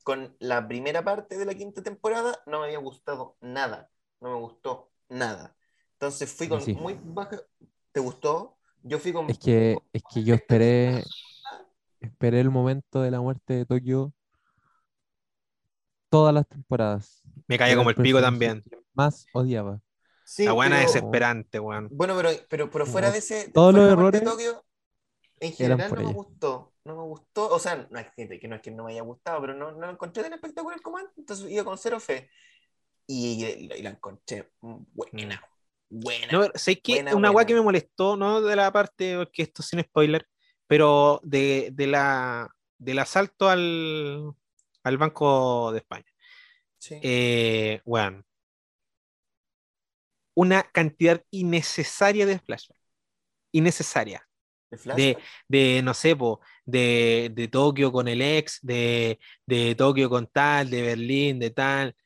con la primera parte de la quinta temporada, no me había gustado nada. No me gustó nada. Entonces fui con Sí. muy baja. ¿Te gustó? Yo fui con. Es que, es que yo esperé, esperé el momento de la muerte de Tokio todas las temporadas. Me caía como el pico también. que Más odiaba. Sí, La buena pero- es desesperante, weón. Bueno, pero, pero, pero fuera de ese. Todos los muerte de errores Tokio, en general no me gustó. No me gustó. O sea, no es que, que no es que no me haya gustado, pero no, no lo encontré tan espectacular como antes. Entonces iba con cero fe. Y, y la encontré buena. Buena. Mm. No, sé que Buena, una weá buena. que me molestó, no de la parte, porque esto sin spoiler, pero de, de la, del asalto al, al Banco de España. Sí. Eh, weón. Una cantidad innecesaria de flashback. Innecesaria. ¿De de- De, no sé, po, de, de Tokio con el ex, de, de Tokio con tal, de Berlín, de tal.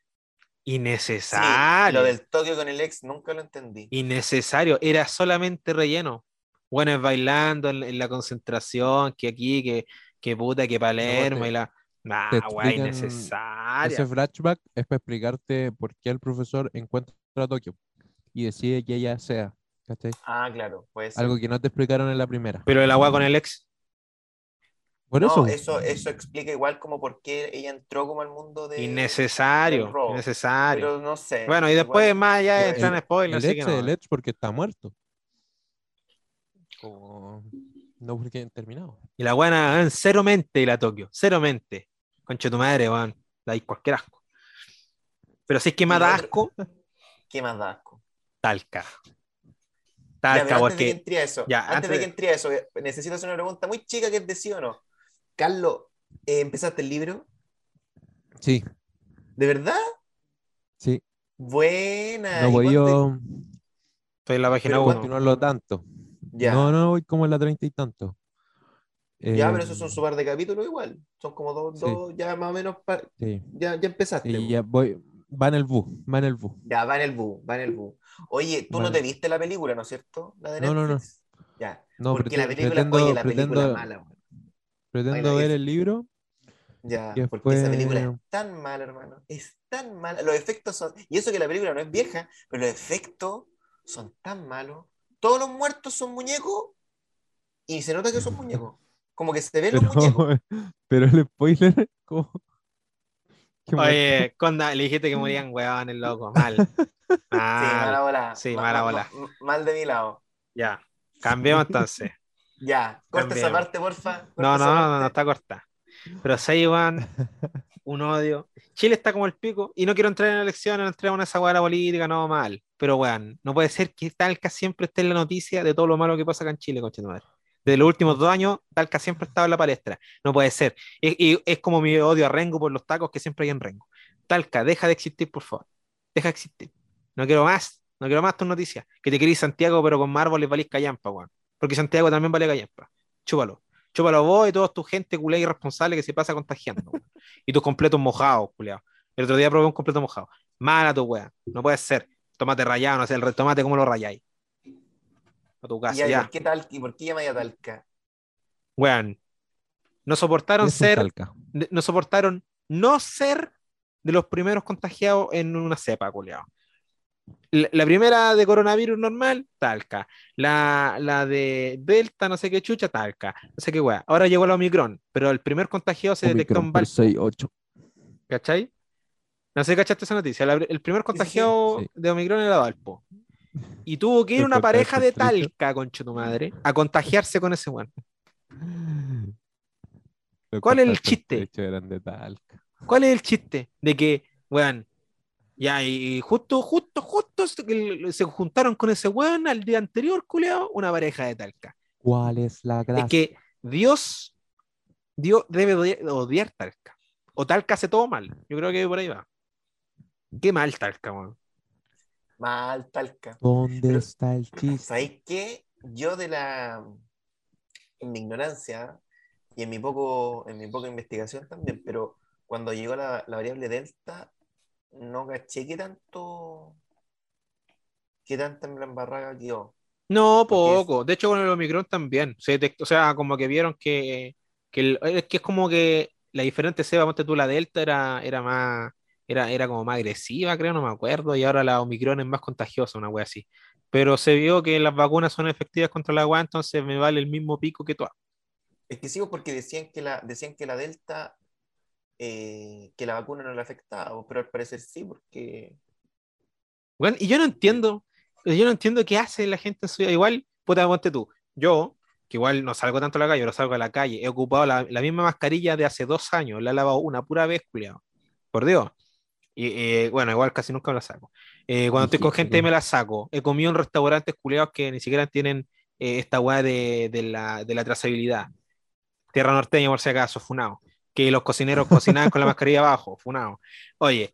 Sí, Innecesario. lo del Tokio con el ex nunca lo entendí. Innecesario. Era solamente relleno. Bueno, bailando en, en la concentración, que aquí, que, que puta, que Palermo te- y la. Nah, explican innecesaria. Ese flashback es para explicarte por qué el profesor encuentra a Tokio y decide que ella sea. ¿cachai? Ah, claro, puede ser. Algo que no te explicaron en la primera. Pero el agua con el ex. Por no, eso, eso, eso explica igual como por qué ella entró como al mundo de. Innecesario. Innecesario. Pero no sé. Bueno, y después igual- más allá igual- entran spoilers, el así que ex no. el ex porque está muerto. Como- No porque hayan terminado. Y la buena, en cero mente la Tokio, cero mente. Concha tu madre, weón. Da cualquier asco. Pero si es que Y más da asco, ¿Qué más da asco? Talca. Ya, Talca, pero antes de que porque. entre a eso, ya, antes, antes de de- que entre a eso, eh, necesito hacer una pregunta muy chica que es de sí o no. Carlos, eh, ¿empezaste el libro? Sí, ¿De verdad? sí. Buena. No ¿y voy yo Estoy en la página 1. continuarlo tanto. Ya. No, no, voy como en la treinta y tanto. Ya, Eh, pero esos son su par de capítulos igual. Son como dos, Sí. dos ya más o menos. pa- Sí, Ya, ya empezaste. y po. ya voy. Va en el bus, va en el bus. Ya, va en el bu, va en el bu. Oye, tú no te viste la película, ¿no es cierto? La de No, no, no. Ya. No, Porque la película, pretendo, oye, la película pretendo, es mala. pretendo ver el libro Ya, Que porque esa película es tan mala, hermano. Es tan mala. Los efectos son. Y eso que la película no es vieja, pero los efectos son tan malos. Todos los muertos son muñecos y se nota que son muñecos. Como que se ven los muñecos. Pero, pero el spoiler, ¿cómo? Oye, Conda, le dijiste que morían el loco. Mal. Sí, Mal. mala bola. Sí, Ma- mala ma- bola. ma- Mal de mi lado. Ya. Cambiamos entonces. Ya, corta esa Cambiemos. parte, porfa. corta No, no, no, no, está corta. Pero se weón, un odio. Chile está como el pico y no quiero entrar en elecciones, no entremos en esa weá de la política, no mal. Pero weón, no puede ser que Talca siempre esté en la noticia de todo lo malo que pasa acá en Chile, tu madre. Desde los últimos dos años, Talca siempre ha estado en la palestra. No puede ser. Y, es como mi odio a Rengo por los tacos que siempre hay en Rengo. Talca, deja de existir, por favor. Deja de existir. No quiero más, no quiero más tus noticias. Que te querís Santiago, pero con más árboles valís callampa, weón. Porque Santiago también vale callampa. Chúpalo. Chúpalo vos y toda tu gente culé irresponsable que se pasa contagiando. Y tus completos mojados, culiao. El otro día probé un completo mojado. Mala tu weá. No puede ser. Tomate rayado, no sé, el tomate, ¿cómo lo rayáis? A tu casa, ya, ¿y ya. ¿por qué tal? ¿Y por qué llamáis a Talca? Weón. No soportaron ser, Talca. no soportaron no ser de los primeros contagiados en una cepa, culiao. La, la primera de coronavirus normal, Talca. La, la de Delta, no sé qué chucha, Talca. No sé qué weá. Ahora llegó la Omicron, pero el primer contagiado se detectó en Val, 6-8. ¿cachai? No sé si cachaste esa noticia. La- el primer contagiado sí. de Omicron era Valpo. Y tuvo que ir una pareja de. Talca, concha tu madre, a contagiarse con ese weón. ¿Cuál es el chiste? Eran de Talca. ¿Cuál es el chiste? De que, weón, ya, y justo, justo, justo se- se juntaron con ese weón al día anterior, culeado, una pareja de Talca. ¿Cuál es la gracia? Es que Dios, Dios debe odi- odiar Talca. O Talca hace todo mal. Yo creo que por ahí va. Qué mal Talca, weón. Mal, Talca. ¿Dónde Pero- está el chiste? ¿Sabéis qué? Yo de la en mi ignorancia y en mi poco en mi poca investigación también, pero cuando llegó la, la variable delta no caché qué tanto qué tanta embarrada quedó. No, poco. De hecho, con el Omicron también. Se detectó, o sea, como que vieron que, que el- es que es como que la diferente cepa, ponte tú, la Delta era, era más, era, era como más agresiva, creo, no me acuerdo, y ahora la Omicron es más contagiosa, una wea así. Pero se vio que las vacunas son efectivas contra la wea, entonces me vale el mismo pico que todas. Es que sigo porque decían que la decían que la delta eh, que la vacuna no le afectaba, pero al parecer sí, porque Weón, y yo no entiendo, yo no entiendo qué hace la gente en su vida. Igual, puta, ponte tú. Yo, que igual no salgo tanto a la calle, pero salgo a la calle, he ocupado la, la misma mascarilla de hace dos años, la he lavado una pura vez, culiao. Por Dios. Y eh, bueno, igual casi nunca me la saco. Eh, cuando estoy con gente me la saco. He comido en restaurantes culiados que ni siquiera tienen eh, esta weá de, de la, de la trazabilidad. Tierra norteña, por si acaso, funado. Que los cocineros cocinaban con la mascarilla abajo, funado. Oye,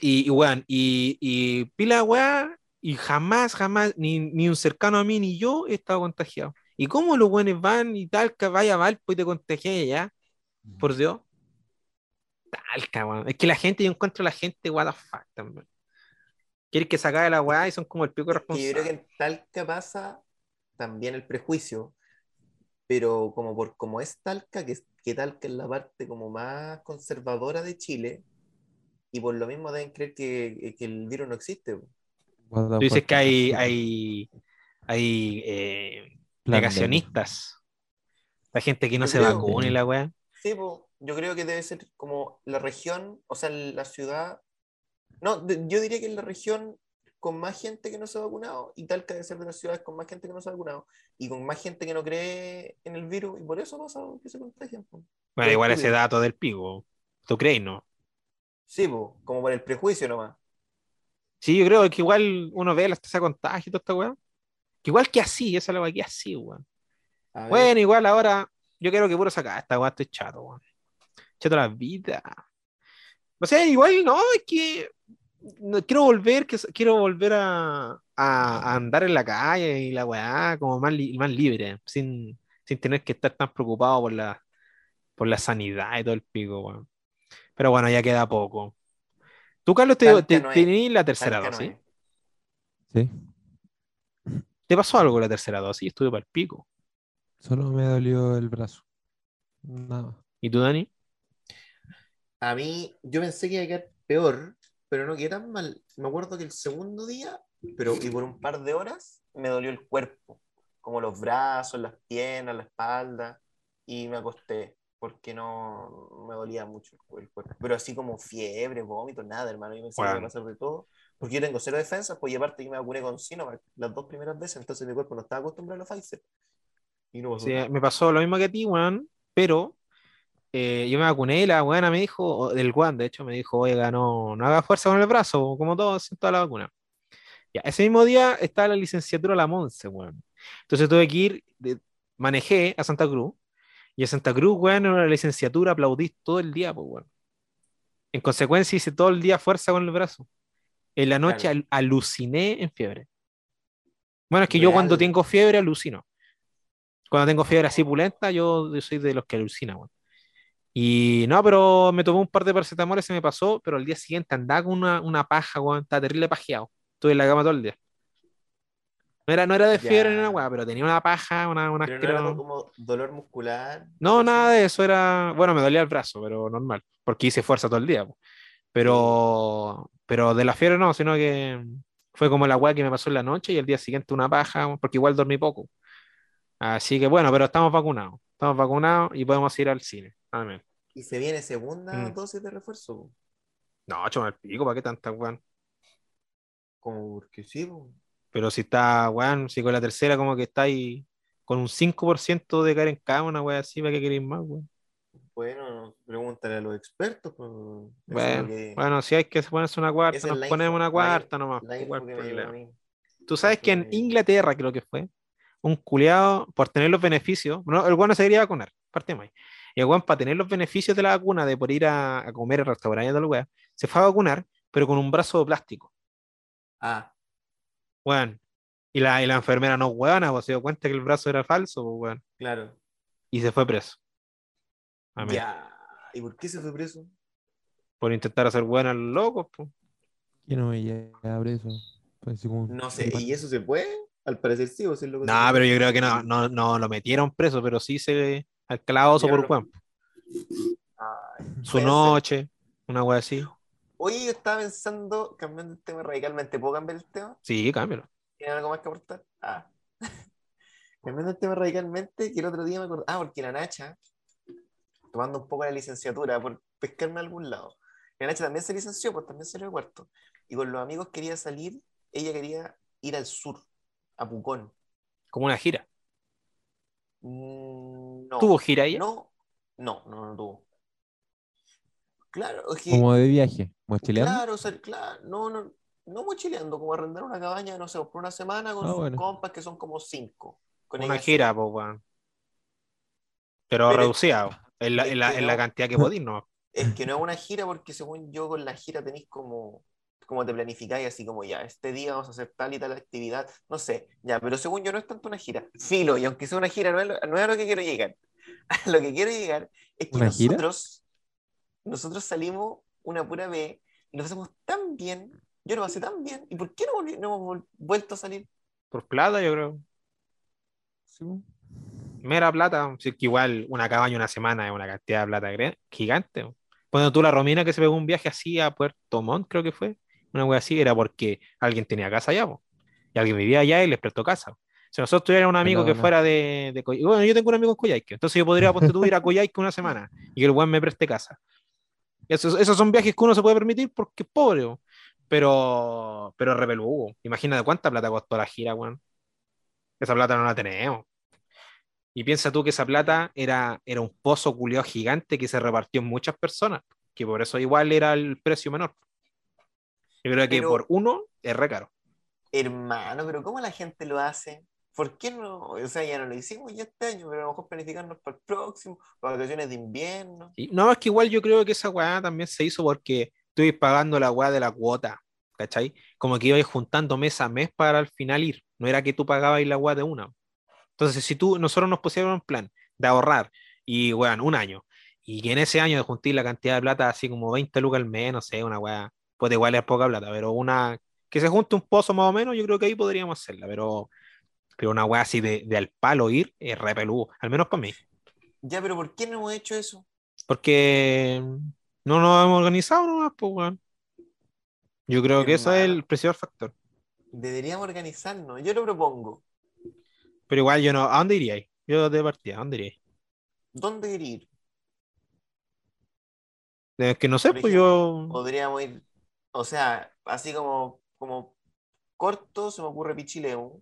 y, y weón, y, y pila weá, y jamás, jamás, ni, ni un cercano a mí ni yo he estado contagiado. ¿Y cómo los weones van y tal, que vaya Valpo y te contagias ya? Por Dios. Talca, weón. Es que la gente, yo encuentro a la gente, what the fuck, también. Quieren que se acabe la weá y son como el pico que yo creo que responsable. en Talca pasa también el prejuicio, pero como por como es Talca, que, que Talca es la parte como más conservadora de Chile, y por lo mismo deben creer que, que el virus no existe. Tú dices que hay, hay, hay eh, negacionistas. La gente que no Yo se creo. vacuna y la weá. Sí, po, yo creo que debe ser como la región, o sea, la ciudad. No, de- yo diría que es la región con más gente que no se ha vacunado y Talca debe ser de las ciudades con más gente que no se ha vacunado y con más gente que no cree en el virus y por eso pasa que se contagian. Bueno, igual ese dato del pico. ¿Tú crees, no? Sí, po, como por el prejuicio nomás. Sí, yo creo que igual uno ve las tasas de contagio y toda esta weá. Que igual que así, esa es la weá que así, weón. Bueno, igual ahora, yo quiero que puro sacar esta weá, estoy chato, weón. Chato la vida. O sea, igual no, es que no, quiero volver, que, quiero volver a, a- a andar en la calle y la weá como más, li- más libre, sin, sin tener que estar tan preocupado por la, por la sanidad y todo el pico, weón. Pero bueno, ya queda poco. Tú, Carlos, te, te- no tenés la tercera no dosis. es. Sí, ¿Te pasó algo la tercera dosis? Estuve para el pico. solo me dolió el brazo. Nada. ¿Y tú, Dani? A mí, yo pensé que iba a quedar peor, pero no quedé tan mal. Me acuerdo que el segundo día, pero y por un par de horas, me dolió el cuerpo, como los brazos, las piernas, la espalda, y me acosté porque no me dolía mucho el cu- el cuerpo. Pero así como fiebre, vómito, nada, hermano. Yo pensé que iba a Bueno. pasar de todo, porque yo tengo cero defensas, pues y aparte yo me vacuné con Sinovac las dos primeras veces, entonces mi cuerpo no estaba acostumbrado a los Pfizer. Y no pasó Sí, me pasó lo mismo que a ti, weón, pero eh, yo me vacuné y la weona me dijo, del Juan, de hecho, me dijo, oiga, no, no haga fuerza con el brazo, como todos en toda la vacuna. Ya, ese mismo día estaba la licenciatura a la Monse, weón. Entonces tuve que ir, de- manejé a Santa Cruz, y a Santa Cruz, weón, en una licenciatura aplaudí todo el día, pues, weón. En consecuencia hice todo el día fuerza con el brazo. En la noche Claro. al- aluciné en fiebre. Bueno, es que yo cuando tengo fiebre alucino. Cuando tengo fiebre así pulenta, yo, yo soy de los que alucina, weón. Y no, pero me tomé un par de paracetamol y se me pasó, pero al día siguiente andaba con una, una paja, weón, estaba terrible pajeado. Estuve en la cama todo el día. No era, no era de fiebre ni una weá, pero tenía una paja, una, una Pero no era como dolor muscular. No, nada de eso era. Bueno, me dolía el brazo, pero normal, porque hice fuerza todo el día. po. Pero, pero de la fiebre no, sino que fue como la weá que me pasó en la noche y el día siguiente una paja, porque igual dormí poco. Así que bueno, pero estamos vacunados. Estamos vacunados y podemos ir al cine. Amén. Y se viene segunda Mm. dosis de refuerzo. No, choma el pico, ¿para qué tanta weón? Como porque sí, po. Pero si está, weón, si con la tercera como que está ahí con un 5% de caer en cama, una weá así, ¿para qué queréis más, weón? Bueno, pregúntale a los expertos. Bueno, que- bueno, si hay que ponerse una cuarta, esa nos ponemos una cuarta nomás. Tú sabes que en Inglaterra, creo que fue, un culiado, por tener los beneficios, no, el bueno se quería vacunar, parte más. Y el weón, para tener los beneficios de la vacuna, de por ir a, a comer en restaurantes de la weá, se fue a vacunar, pero con un brazo de plástico. Ah, Weón. Y la, y la enfermera no weona, pues se dio cuenta que el brazo era falso, pues, weón. claro. Y se fue preso. Amén. Ya. ¿Y por qué se fue preso? Por intentar hacer weón a los locos, pues. Que no me llega preso. Pues, como- No sé, ¿y eso se puede? Al parecer sí, o si es lo que No, pero yo creo que no, no, no lo metieron preso, pero sí se al calabozo por. Ay, Su puede ser. noche, una weá así. Oye, yo estaba pensando, cambiando el tema radicalmente, ¿puedo cambiar el tema? Sí, cámbialo. ¿Tiene algo más que aportar? Ah. Cambiando el tema radicalmente, que el otro día me acordé. Ah, porque la Nacha, tomando un poco la licenciatura por pescarme a algún lado. La Nacha también se licenció, pues también salió de cuarto. Y con los amigos quería salir, ella quería ir al sur, a Pucón. Como una gira. Mm, no. ¿Tuvo gira ella? No, no, no, no tuvo. Claro, es que. Como de viaje, mochileando. Claro, o sea, claro, no, no, no mochileando, como arrendar una cabaña, no sé, por una semana con Ah, sus bueno. compas que son como cinco. Con Una gira, pues, weón. Pero, Pero- reducida, en la, en la- en la cantidad que podís, ¿no? Es que no es una gira porque según yo con la gira tenéis como, como te planificáis así como ya, este día vamos a hacer tal y tal actividad, no sé, ya, pero según yo no es tanto una gira. Filo, y aunque sea una gira, no es, lo- no es a lo que quiero llegar. A lo que quiero llegar es que nosotros, nosotros salimos una pura vez y lo pasamos tan bien, yo lo pasé tan bien, ¿y por qué no, no hemos vuelto a salir? Por plata, yo creo. Sí. Mera plata. Es que igual una cabaña una semana es una cantidad de plata gigante. Cuando tú la Romina que se pegó un viaje así a Puerto Montt, creo que fue, una wea así, era porque alguien tenía casa allá, po. y alguien vivía allá y les prestó casa. Si nosotros tuviéramos un amigo no, que no. fuera de, de Coy- Bueno, yo tengo un amigo en Coyhaique, entonces yo podría, ponte tú, ir a Coyhaique una semana y que el weón me preste casa. Esos, esos son viajes que uno se puede permitir porque es pobre, po. pero, pero repeludo. Imagínate cuánta plata costó la gira, weón. Esa plata no la tenemos. Y piensa tú que esa plata era, era un pozo culeado gigante que se repartió en muchas personas, que por eso igual era el precio menor. Yo creo que Pero- por uno es re caro. Hermano, pero ¿cómo la gente lo hace? ¿Por qué no? O sea, ya no lo hicimos ya este año, pero a lo mejor planificarnos para el próximo, para vacaciones de invierno. Y no, es que igual yo creo que esa weá también se hizo porque estoy pagando la weá de la cuota, ¿cachai? Como que ibais juntando mes a mes para al final ir. No era que tú pagabas la weá de una. Entonces, si tú, nosotros nos pusiéramos un plan de ahorrar y, weón, un año, y que en ese año de juntar la cantidad de plata, así como 20 lucas al mes, no sé, una weá, pues igual es poca plata, pero una, que se junte un pozo más o menos, yo creo que ahí podríamos hacerla, pero, pero una weá así de, de al palo ir es re peludo, al menos para mí. Ya, pero ¿por qué no hemos hecho eso? Porque, No nos hemos organizado nomás, pues, weón. Yo creo que eso es el principal factor. Deberíamos organizarnos. Yo lo propongo. Pero igual yo no. ¿A dónde iríais? Yo de partida, ¿a dónde iríais? ¿Dónde ir? Es que no sé, Por pues ejemplo, yo. Podríamos ir, o sea, así como, como corto se me ocurre Pichilemu,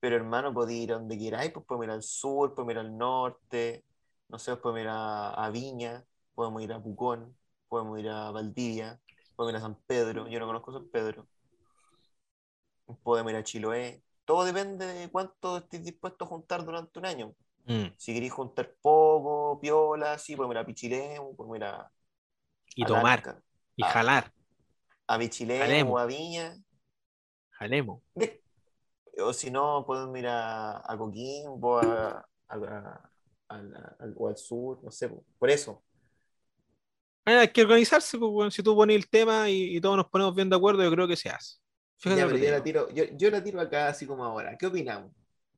pero hermano, podía ir donde queráis, pues podemos ir al sur, podemos ir al norte, no sé, podemos ir a, a Viña, podemos ir a Pucón, podemos ir a Valdivia, podemos ir a San Pedro, yo no conozco San Pedro, podemos ir a Chiloé, todo depende de cuánto estés dispuesto a juntar durante un año. Mm. Si queréis juntar poco, piola, sí, podemos ir a Pichilemu, podemos ir a, Y a tomar, y jalar, a Pichilemu Jalemos. o a Viña. jalemos. O si no, podemos ir a, a Coquimbo, a, o al sur, no sé, po. por eso. Hay que organizarse. Si tú pones el tema y, y todos nos ponemos bien de acuerdo, yo creo que se hace. Ya, yo, la tiro, yo, yo la tiro acá así como ahora. ¿Qué opinamos?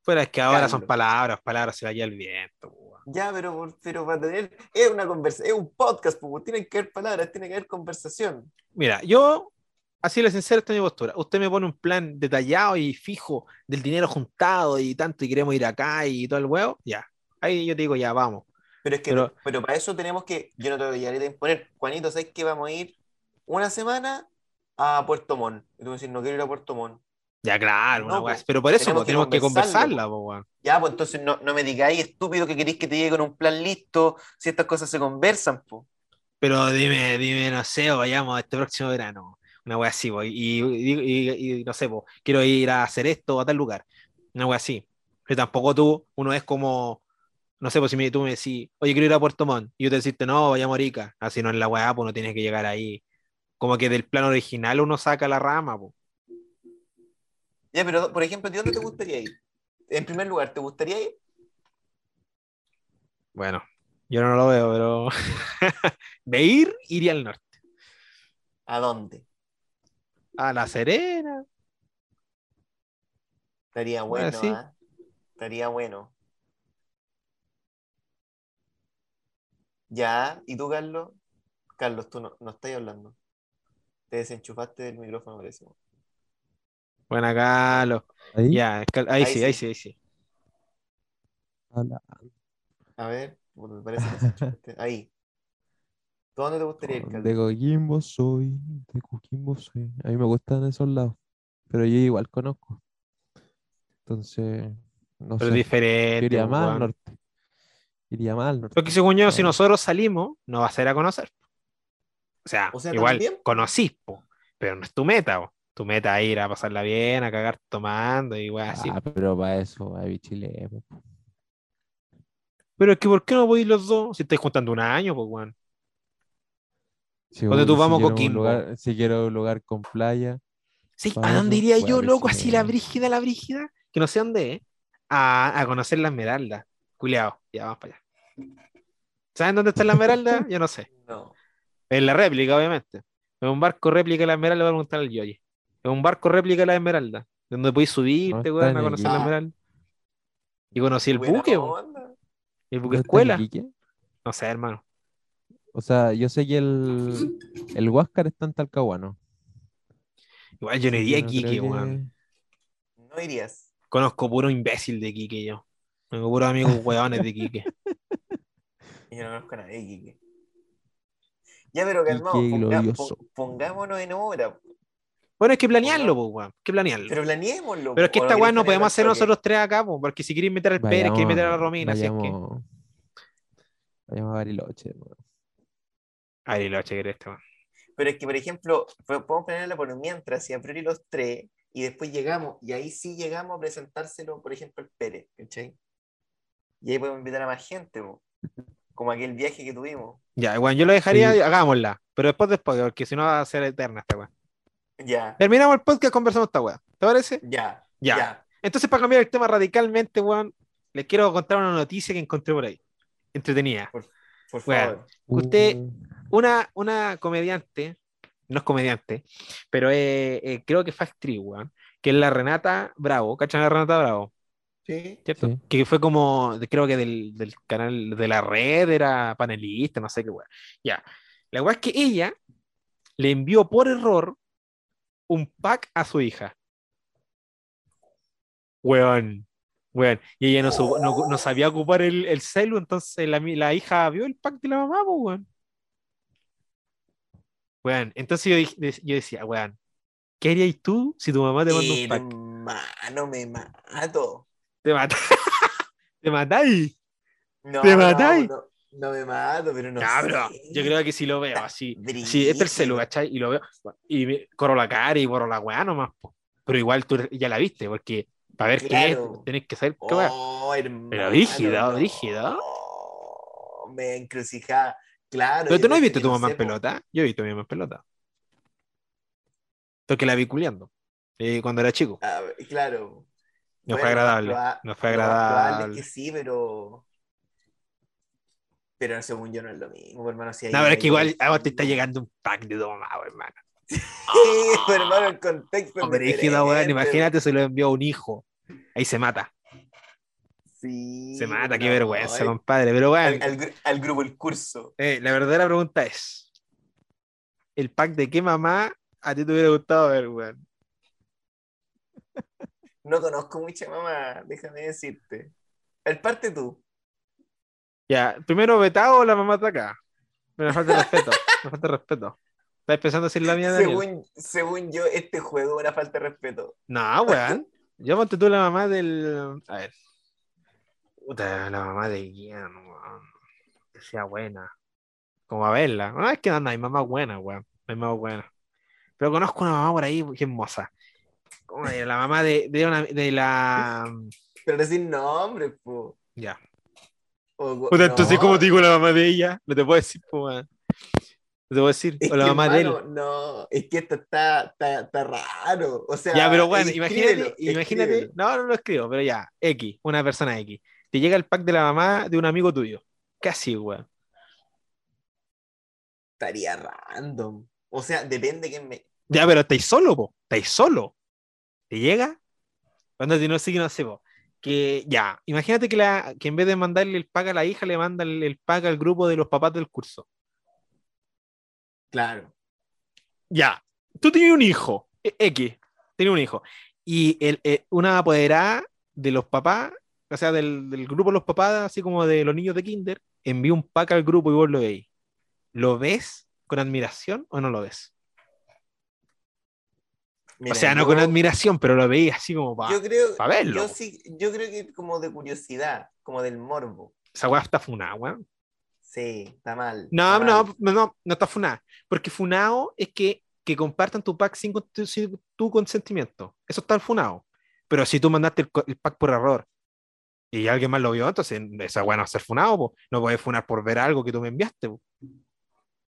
Fuera es que ahora son palabras, palabras, se vaya el viento. Ya, pero, pero para tener. Es una conversa, es un podcast, pues, tienen que haber palabras, tiene que haber conversación. Mira, yo, así le sincero, esta es mi postura. Usted me pone un plan detallado y fijo del dinero juntado y tanto, y queremos ir acá y todo el huevo, ya. Ahí yo te digo, ya, vamos. Pero es que, Pero- pero, para eso tenemos que. Yo no te voy a imponer. Juanito, ¿sabes que vamos a ir una semana a Puerto Montt? Y tú me decís, no quiero ir a Puerto Montt. Ya, claro, una No, pues, Pero por eso tenemos pues, que tenemos que conversarlo, conversarla, pues, weón. Ya, pues entonces no, no me digáis estúpido que queréis que te llegue con un plan listo si estas cosas se conversan, pues. Pero dime, dime, no sé, o vayamos este próximo verano. Una wea así, po, y, y- y- y no sé, po, quiero ir a hacer esto a tal lugar. Una wea así. Pero tampoco tú, uno es como, no sé, pues si me- tú me decís, oye, quiero ir a Puerto Montt, y yo te deciste, no, vayamos a Arica. Así no es la weá, pues no tienes que llegar ahí. Como que del plan original uno saca la rama, pues. Ya, pero por ejemplo, ¿de dónde te gustaría ir? En primer lugar, ¿te gustaría ir? Bueno, yo no lo veo, pero de ir, iría al norte. ¿A dónde? A La Serena. Estaría Bueno, bueno, sí. ¿ah? Estaría bueno. Ya, ¿y tú, Carlos? Carlos, tú no, no estás hablando. Te desenchufaste del micrófono, parece. Buena, Carlos. Ahí, Ya, ahí, Ahí sí, sí. ahí sí, ahí sí. habla. A ver, puta, parece que desenchufaste. Ahí. ¿Tú dónde te gustaría ir, De? Coquimbo soy, de Coquimbo soy. A mí me gustan esos lados, pero yo igual conozco. Entonces, no Pero sé. diferente. Iría pues, más al weón. norte. Iría más al norte. Porque según yo, si No. nosotros salimos, no va a ser a conocer. O sea, O sea, igual también, po. conocís, po, pero no es tu meta. po. Tu meta es ir a pasarla bien, a cagar tomando y weá así. Ah, pero para eso, a Chile. Pero es que, ¿por qué no podéis los dos? Si estáis juntando un año, pues, weón. Si Ponte voy- tú, si vamos a quiero un Coquimbo. lugar- si quiero un lugar con playa, Sí, ¿a dónde iría yo, loco? sí. Así la brígida, la brígida, que no sé dónde es. A, a conocer la Esmeralda. Culeado, ya vamos para allá. ¿Saben dónde está la Esmeralda? Yo no sé. No. En la réplica, obviamente. Es un barco réplica de la Esmeralda, voy a preguntar al Yoyi. Es un barco réplica de la Esmeralda, donde podéis subirte, está weón, a conocer la Esmeralda. Y conocí el buque, el ¿no buque escuela. No sé, hermano. O sea, yo sé que el, el Huáscar está en Talcahuano. Igual yo no iría a que no Iquique, creo que- weón. No irías. Conozco puro imbécil de Iquique yo. Tengo puros amigos weones de Iquique. Yo no conozco a nadie, Quique. Ya, pero calmado, Quique ponga- pongámonos en obra. Bueno, hay que planearlo, pues, weón. Hay que planearlo. Pero planeémoslo. Pero es que ¿o esta queréis no podemos hacer nosotros tres acá, pues, porque si queréis meter al Pérez, que meter a la Vayamos- Romina, así es que. vayamos, a Bariloche. weón. Ay, lo che, este, weón. Pero es que, por ejemplo, po- podemos planearla por mientras, y a priori los tres, y después llegamos, y ahí sí llegamos a presentárselo, por ejemplo, al Pérez, ¿cachai? Y ahí podemos invitar a más gente, po. como aquel viaje que tuvimos. Ya, weón, yo lo dejaría, Sí. hagámosla. Pero después, después, porque si no va a ser eterna esta weá. Ya, Terminamos el podcast, conversamos esta weá. ¿Te parece? ya, Ya. ya. Entonces, para cambiar el tema radicalmente, weón, les quiero contar una noticia que encontré por ahí. Entretenida. Por Weón. favor. Usted- Uh, Una, una comediante, no es comediante, pero eh, eh, creo que fue actriz, weón, que es la Renata Bravo. ¿Cachan a la Renata Bravo? Sí. ¿cierto? Sí. Que fue como, creo que del, del canal de la red, era panelista, no sé qué weá. Ya. La weá es que ella le envió por error un pack a su hija. Weón. Weón. Y ella no, su- no, no sabía ocupar el, el celu, entonces la, la hija vio el pack de la mamá, weón. Weón. Entonces yo, yo decía, weón, ¿qué harías tú si tu mamá te manda un pack? Hermano, me mato. Te matas. te matáis. No, ¿Te matáis? No, no me mato, pero no Cabrón, sé. yo creo que si lo veo así, este es el celu, ¿cachai? Y lo veo, y me corro la cara y borro la weá nomás, po. pero igual tú ya la viste, porque para ver qué es, tenés que saber qué weá. Oh, Pero brígido, no. brígido. Me encrucijaba. Claro. Pero tú no has cacho visto que tu mamá en pelota, yo he visto a mi mamá en pelota. Porque la vi culiando, eh, cuando era chico. Ah, claro. No Bueno, fue agradable, no fue agradable. es que sí, pero. Pero según yo no es lo mismo, hermano. Si ahí No, pero es hay que igual a vos te está llegando un pack de tu mamá, hermano. Sí, hermano, el contexto. es brígido, weón, diferente. imagínate se lo envió a un hijo. Ahí se mata, Sí, se mata, qué no, vergüenza, al- compadre. Pero bueno, al, al gru- al grupo El Curso. Eh, la verdadera pregunta es: ¿el pack de qué mamá a ti te hubiera gustado ver, weón? No conozco mucha mamá, déjame decirte. El parte tú. Ya, primero vetado o la mamá está acá. Me falta de respeto, me falta de respeto. ¿Estás pensando decir la mía, Daniel? Según, según yo, este juego es una falta de respeto. No, weón. Yo ponte tú la mamá del. A ver. Puta, la mamá de Ian, weón. Que sea buena. Como a verla. No es que no, no hay mamá buena, weón. Hay mamá buena. Pero conozco una mamá por ahí que es. ¿Cómo era? La mamá de, de, una, de la. Pero decir nombre, po. Ya. O- Puta, entonces, no, ¿cómo te digo la mamá de ella? No te puedo decir, weón. No te puedo decir. es O la que, mamá de él. No, es que esto está, está, está raro. O sea, Ya, pero bueno, imagínate, imagínate. escríbelo. No, no lo escribo, pero ya. X, una persona X. Te llega el pack de la mamá de un amigo tuyo. Casi, weón. Estaría random. O sea, depende quién me. Ya, pero estáis solo, po. Estáis solo. ¿Te llega? Cuando te no sé, no sé, po. Que ya, imagínate que, la, que en vez de mandarle el pack a la hija, le manda el, el pack al grupo de los papás del curso. Claro. Ya, tú tienes un hijo, e- X, tienes un hijo, y el, eh, una apoderada de los papás, o sea, del, del grupo de los papás, así como de los niños de Kinder, envía un pack al grupo y vos lo veis. ¿Lo ves con admiración o no lo ves? Mira, o sea, no yo- con admiración, pero lo veis así como para. Pa' verlo. yo sí, yo creo que como de curiosidad, como del morbo. Esa weá está funada, weón. Sí, está mal. No, está no, mal. no, no, no está funada. Porque funado es que, que compartan tu pack sin, tu consentimiento. Eso está funado. Pero si tú mandaste el, pack por error y alguien más lo vio, entonces esa weá no va a ser funado, po. no puedes funar por ver algo que tú me enviaste. po.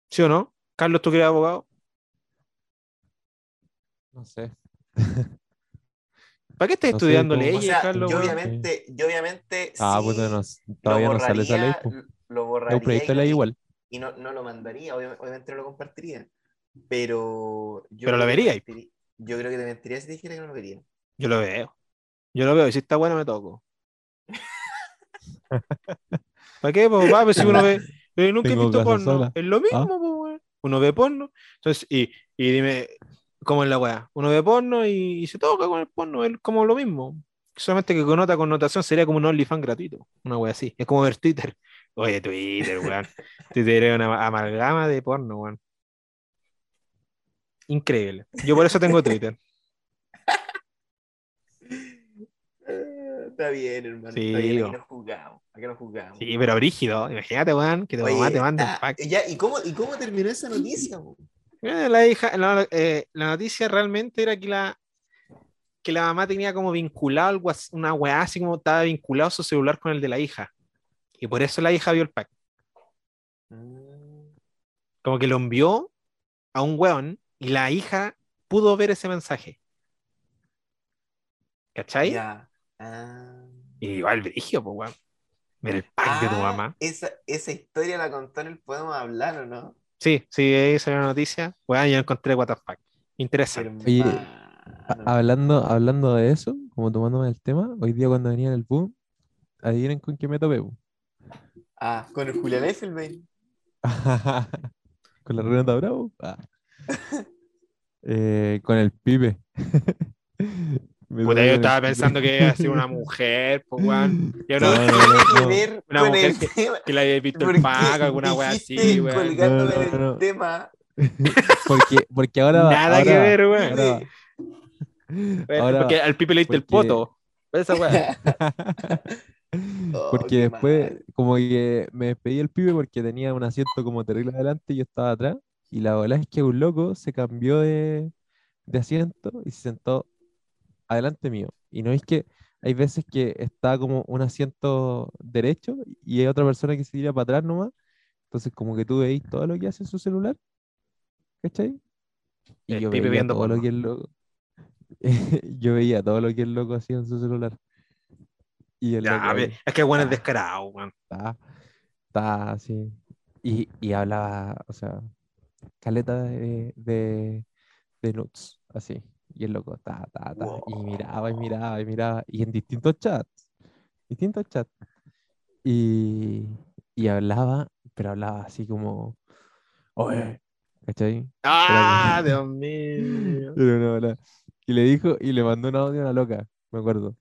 ¿Sí o no? Carlos, tú que eres abogado. No sé. ¿Para qué estás No estudiando O leyes, sea, Carlos? yo obviamente, yo obviamente Ah, sí no, todavía no sale esa ley. lo borraría y no- ley igual. y no, no lo mandaría, obvia- obviamente no lo compartiría. Pero yo Pero lo vería mentiría- Yo creo que te mentiría si te dijera que no lo vería. Yo lo veo. Yo lo veo. Y si está bueno, me toco. ¿Para qué? Pues, va, pues si uno ve. eh, nunca he Tengo visto casa porno. sola. Es lo mismo, Ah. pues. Uno ve porno. Entonces, y, y dime, ¿cómo es la weá? Uno ve porno y, y se toca con el porno. Es como lo mismo. Solamente que con otra connotación sería como un OnlyFans gratuito. Una weá así. Es como ver Twitter. Oye, Twitter, weón. Twitter es una amalgama de porno, weón. Increíble. Yo por eso tengo Twitter. Está bien, hermano. Sí, está bien, aquí no jugamos. Aquí no jugamos. Sí, pero brígido. Imagínate, weón, que tu Oye, mamá te manda ah, un pack. ya, ¿y, cómo, ¿Y cómo terminó esa noticia? po? Eh, La, hija, la, eh, la noticia realmente era que la, que la mamá tenía como vinculado algo una weá así como estaba vinculado su celular con el de la hija. Y por eso la hija vio el pack. Como que lo envió a un weón y la hija pudo ver ese mensaje. ¿Cachai? Ya. Ah. Y brigio, pues weón. Ver el pack de tu mamá. Esa, esa historia la contó en el Podemos Hablar, ¿o no? Sí, sí, ahí salió la noticia. Weón, yo encontré what the fuck. Interesante. Oye, Hablando, hablando de eso, como tomándome el tema, hoy día cuando venía en el boom, adivinen con qué me topé. Ah, con el Julián Effelbein. con la Renata Bravo. Ah. Eh, con el pibe. Puta, yo estaba pensando que iba a ser una mujer, pues, weón. Yo No, no, no, ¿Qué no, tiene que no. ver Una mujer el que- la había visto ¿Por el paco, alguna wea así, weón. colgándome No, no, en no. el tema. Porque, porque ahora va- Nada que ahora ver, weón. ahora Ahora porque al Pipe le diste el poto. Esa weá. Oh, Porque qué después, mal. como que me despedí el pibe porque tenía un asiento como terrible adelante y yo estaba atrás. Y la verdad es que un loco se cambió de, de asiento y se sentó adelante mío. Y no es que hay veces que está como un asiento derecho y hay otra persona que se tira para atrás nomás. Entonces, como que tú veis todo lo que hace en su celular. ¿Cachai? Y El yo veía viendo todo lo que el loco. yo veía todo lo que el loco hacía en su celular. Y el Ya, loco es que weón es Ah. descarado, weón. está, está así. Y, y hablaba, o sea, caleta de, de, de nuts, así. Y el loco, ta, ta, ta. Y miraba, y miraba, y miraba. Y en distintos chats. Distintos chats. Y, y hablaba, pero hablaba así como, oye, ¿cachai? Ah, Dios mío. No, no. Y le dijo, y le mandó un audio a una loca, me acuerdo.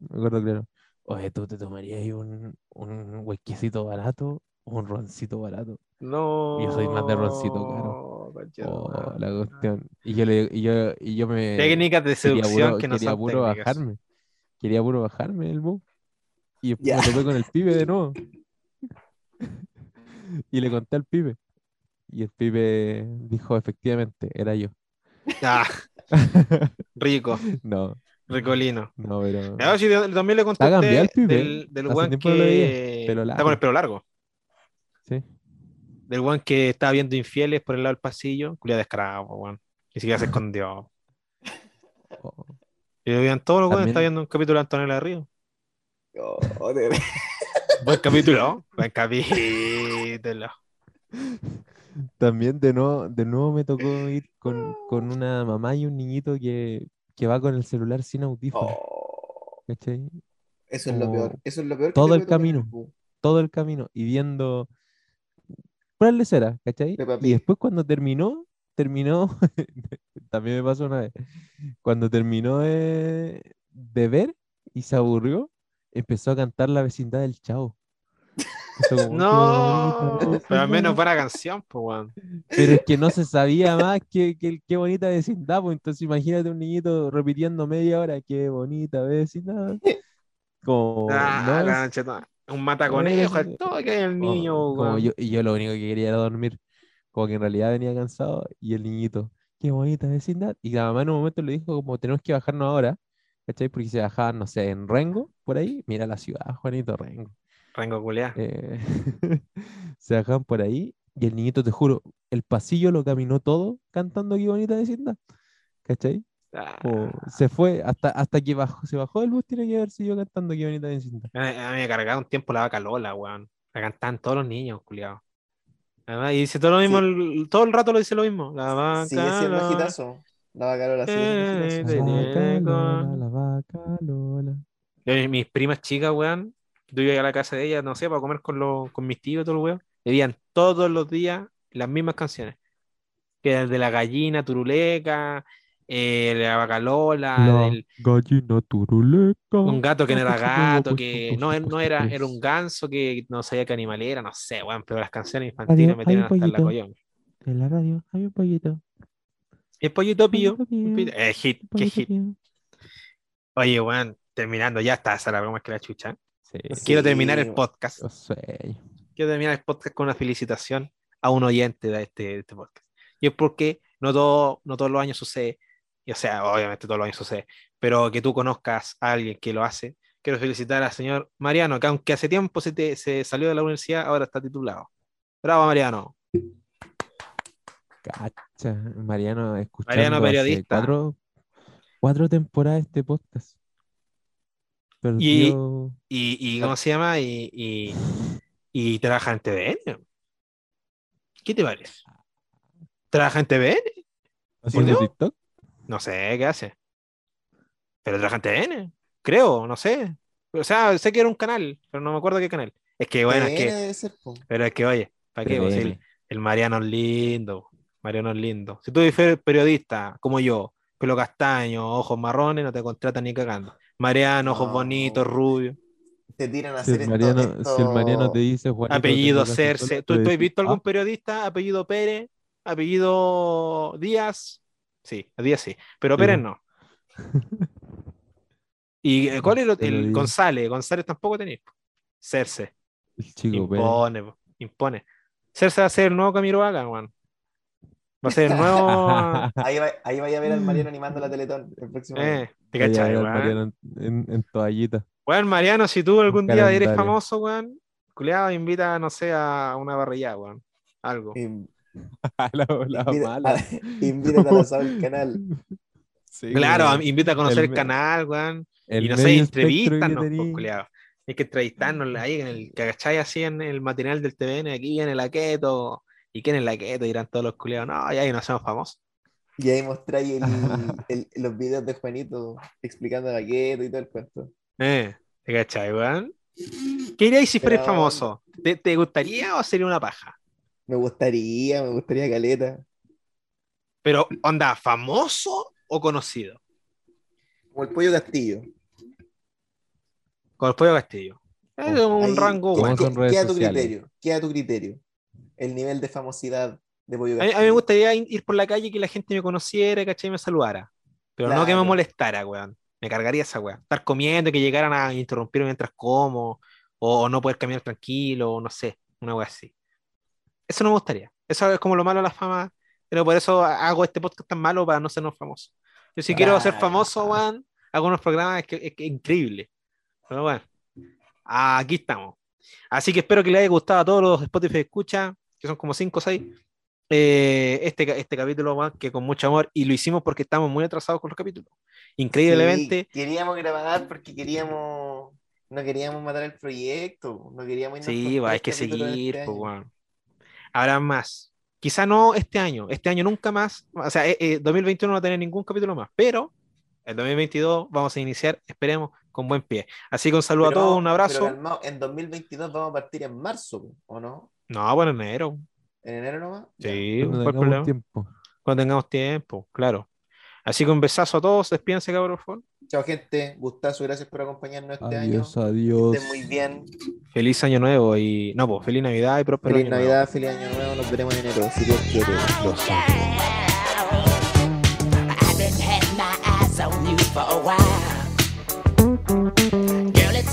Me acuerdo claro. Oye, ¿tú te tomarías un, un huequecito barato un roncito barato? No. Yo soy más de roncito, claro. concha Oh, la cuestión. Y yo, le, y yo, y yo me Técnicas de seducción puro, que no quería son puro técnicas. bajarme. Quería puro bajarme el bus. Y después me topé con el pibe de nuevo. y le conté al pibe. Y el pibe dijo, efectivamente, era yo. Ah, rico, no, ricolino. no, pero... Ah, sí, también le conté Está cambiado el pibe, del, del hace lo veía, que está con el pelo largo. Sí. Del weón que estaba viendo infieles por el lado del pasillo. Culia descarado, weón. Ni siquiera se escondió. Oh. Y lo veían todos los weones. Está viendo un capítulo de Antonella Río. Oh, de. Buen capítulo. Buen capítulo. También de nuevo, de nuevo me tocó ir con, con una mamá y un niñito que, que va con el celular sin audífono. Oh, ¿cachai? eso es lo peor. Eso es lo peor. todo el camino. todo el camino y viendo pura lecera, ¿cachai? Peppa Y después cuando terminó, terminó, también me pasó una vez, cuando terminó de, de ver y se aburrió, empezó a cantar la vecindad del chavo. Como, "Qué No, pero al menos vecindad". buena canción, pues, weón. Pero es que no se sabía más que, que qué bonita vecindad, pues entonces imagínate un niñito repitiendo media hora, qué bonita vecindad. Como, Ah, no, la noche toda. Un mataconejo, todo que hay el niño, como weón. yo, y yo lo único que quería era dormir. Como que en realidad venía cansado y el niñito, qué bonita vecindad. Y la mamá en un momento le dijo como tenemos que bajarnos ahora, ¿cachai? Porque se bajaban, no sé, en Rengo, por ahí, mira la ciudad, Juanito, Rengo. Rengo culiá. Eh, se bajaban por ahí y el niñito, te juro, el pasillo lo caminó todo cantando qué bonita vecindad, ¿cachai? Ah, se fue hasta, hasta que bajó, se bajó del bus, tiene que haber seguido cantando qué bonita vecindad. A a mí me cargaba un tiempo la vaca Lola, weón. La cantaban todos los niños, culiados. Además, y dice todo lo mismo, Sí. el- todo el rato lo dice lo mismo. La vaca Sigue siendo Lola. agitazo. La vaca Lola sigue Eh, siendo La de vaca. Lola, la vaca Lola. Yo, mis primas chicas, weón, yo iba a la casa de ellas, no sé, para comer con, los, con mis tíos y todo el weón. Le veían todos los días las mismas canciones. Que era el de la gallina turuleca, eh, la vaca Lola, La del- gallina turuleca. un gato que no era Gato que no, no era, era un ganso que no sabía qué animal era, no sé, weón, pero las canciones infantiles me tienen hasta la collón. En la radio hay un pollito. El pollito pío. Eh, hit, qué hit. Oye, weón, terminando, ya está, se alargó más que la chucha. Sí, Quiero Sí, terminar el podcast. Quiero terminar el podcast con una felicitación a un oyente de este, de este podcast. Y es porque no, todo, no todos los años sucede, y, o sea, obviamente todos los años sucede, pero que tú conozcas a alguien que lo hace. Quiero felicitar al señor Mariano, que aunque hace tiempo se, te- se salió de la universidad, ahora está titulado. Bravo, Mariano. Cacha, Mariano, escuchando Mariano, periodista. cuatro, cuatro temporadas este podcast. Perdió. Y, y ¿cómo se llama? Y, y, y trabaja en TVN. ¿Qué te parece? ¿Trabaja en TVN? ¿Haciendo? TikTok? No sé qué hace. Pero trabaja en TVN. Creo, no sé. O sea, sé que era un canal, pero no me acuerdo qué canal. Es que, bueno, es que, debe ser, po. pero es que, oye, ¿para qué? Pues, el, el Mariano es lindo. Mariano es lindo. Si tú eres periodista, como yo, pelo castaño, ojos marrones, no te contratan ni cagando. Mariano, ojos No. bonitos, rubios. Te tiran a Si hacer el, esto- Mariano, esto- si el Mariano te dice Juanito, Apellido Cerce. ¿Tú, tú has visto algún "Ah, periodista? Apellido Pérez, apellido Díaz. Sí, Díaz sí, pero Sí, Pérez no. ¿Y eh, cuál es el, el. González? González tampoco tenéis. Cerce. El chico Pérez. Impone, po, impone. Cerce va a ser el nuevo Camilo Vaca, weón. Va a ser el nuevo. Ahí, va, ahí vaya a ver al Mariano animando la Teletón el próximo año. eh, ¿te a cachai? Mariano en, en- toallita. Weón, Mariano, si tú algún día eres famoso, weón, culiado, invita, no sé, a una barrilla, weón. Algo. la, la invita- mala. a- Invítate al asado del canal. Sí, Claro, invita a conocer el el, canal, weón. El y no sé, entrevístanos, pues. Hay que entrevistarnos ahí en el, que ¿cachai? Así en el material del TVN, aquí viene la keto. ¿Y quién es la keto? Dirán todos los culiados, no, ya ahí nos hacemos famosos. Y ahí mostráis el- el- los videos de Juanito explicando la keto y todo el cuento. Eh, ¿te cachai, weón? ¿Qué haríais si fueras Pero- famoso? ¿Te, te gustaría o sería una paja? Me gustaría, me gustaría caleta. Pero, onda, ¿famoso o conocido? Como el pollo Castillo. Con el pollo Castillo. Es un Ahí- rango ¿Cómo bueno. queda a tu criterio, queda a tu criterio. El nivel de famosidad de pollo A mí, Castillo. a mí me gustaría ir por la calle y que la gente me conociera, ¿cachai? Y me saludara. Pero no que me molestara, weón. Me cargaría esa weón. Estar comiendo y que llegaran a interrumpirme mientras como, o, o no poder caminar tranquilo, o no sé, una weá así. Eso no me gustaría. Eso es como lo malo de la fama. Pero por eso hago este podcast tan malo para no sernos famosos. Yo si quiero ser famoso, weón, hago unos programas que es, que es increíble. Pero bueno, aquí estamos. Así que espero que les haya gustado a todos los Spotify escucha, que son como 5 o 6. este, ca- este capítulo, weón, que con mucho amor, y lo hicimos porque estamos muy atrasados con los capítulos. Increíblemente, Sí, queríamos grabar porque queríamos, no queríamos matar el proyecto, no queríamos irnos sí, va, hay tres que seguir, este pues, año. Habrá más. Quizá no este año, este año nunca más, o sea, eh, eh, 2021 no va a tener ningún capítulo más, pero el 2022 vamos a iniciar, esperemos, con buen pie. Así que un saludo Pero a todos, un pero abrazo. calmado, en 2022 vamos a partir en marzo, ¿o no? No, bueno, en enero. ¿En enero nomás? Sí, Cuando ¿cuál tengamos problema? tiempo. Cuando tengamos tiempo, claro. Así que un besazo a todos, despídense, cabrón, por favor. Chao, gente. Gustazo, gracias por acompañarnos este adiós, año. Adiós, adiós. muy bien. Feliz año nuevo y. No, pues feliz Navidad y próspero Feliz año Navidad, nuevo. feliz año nuevo. Nos veremos en enero, si Dios quiere. Los Girl, it's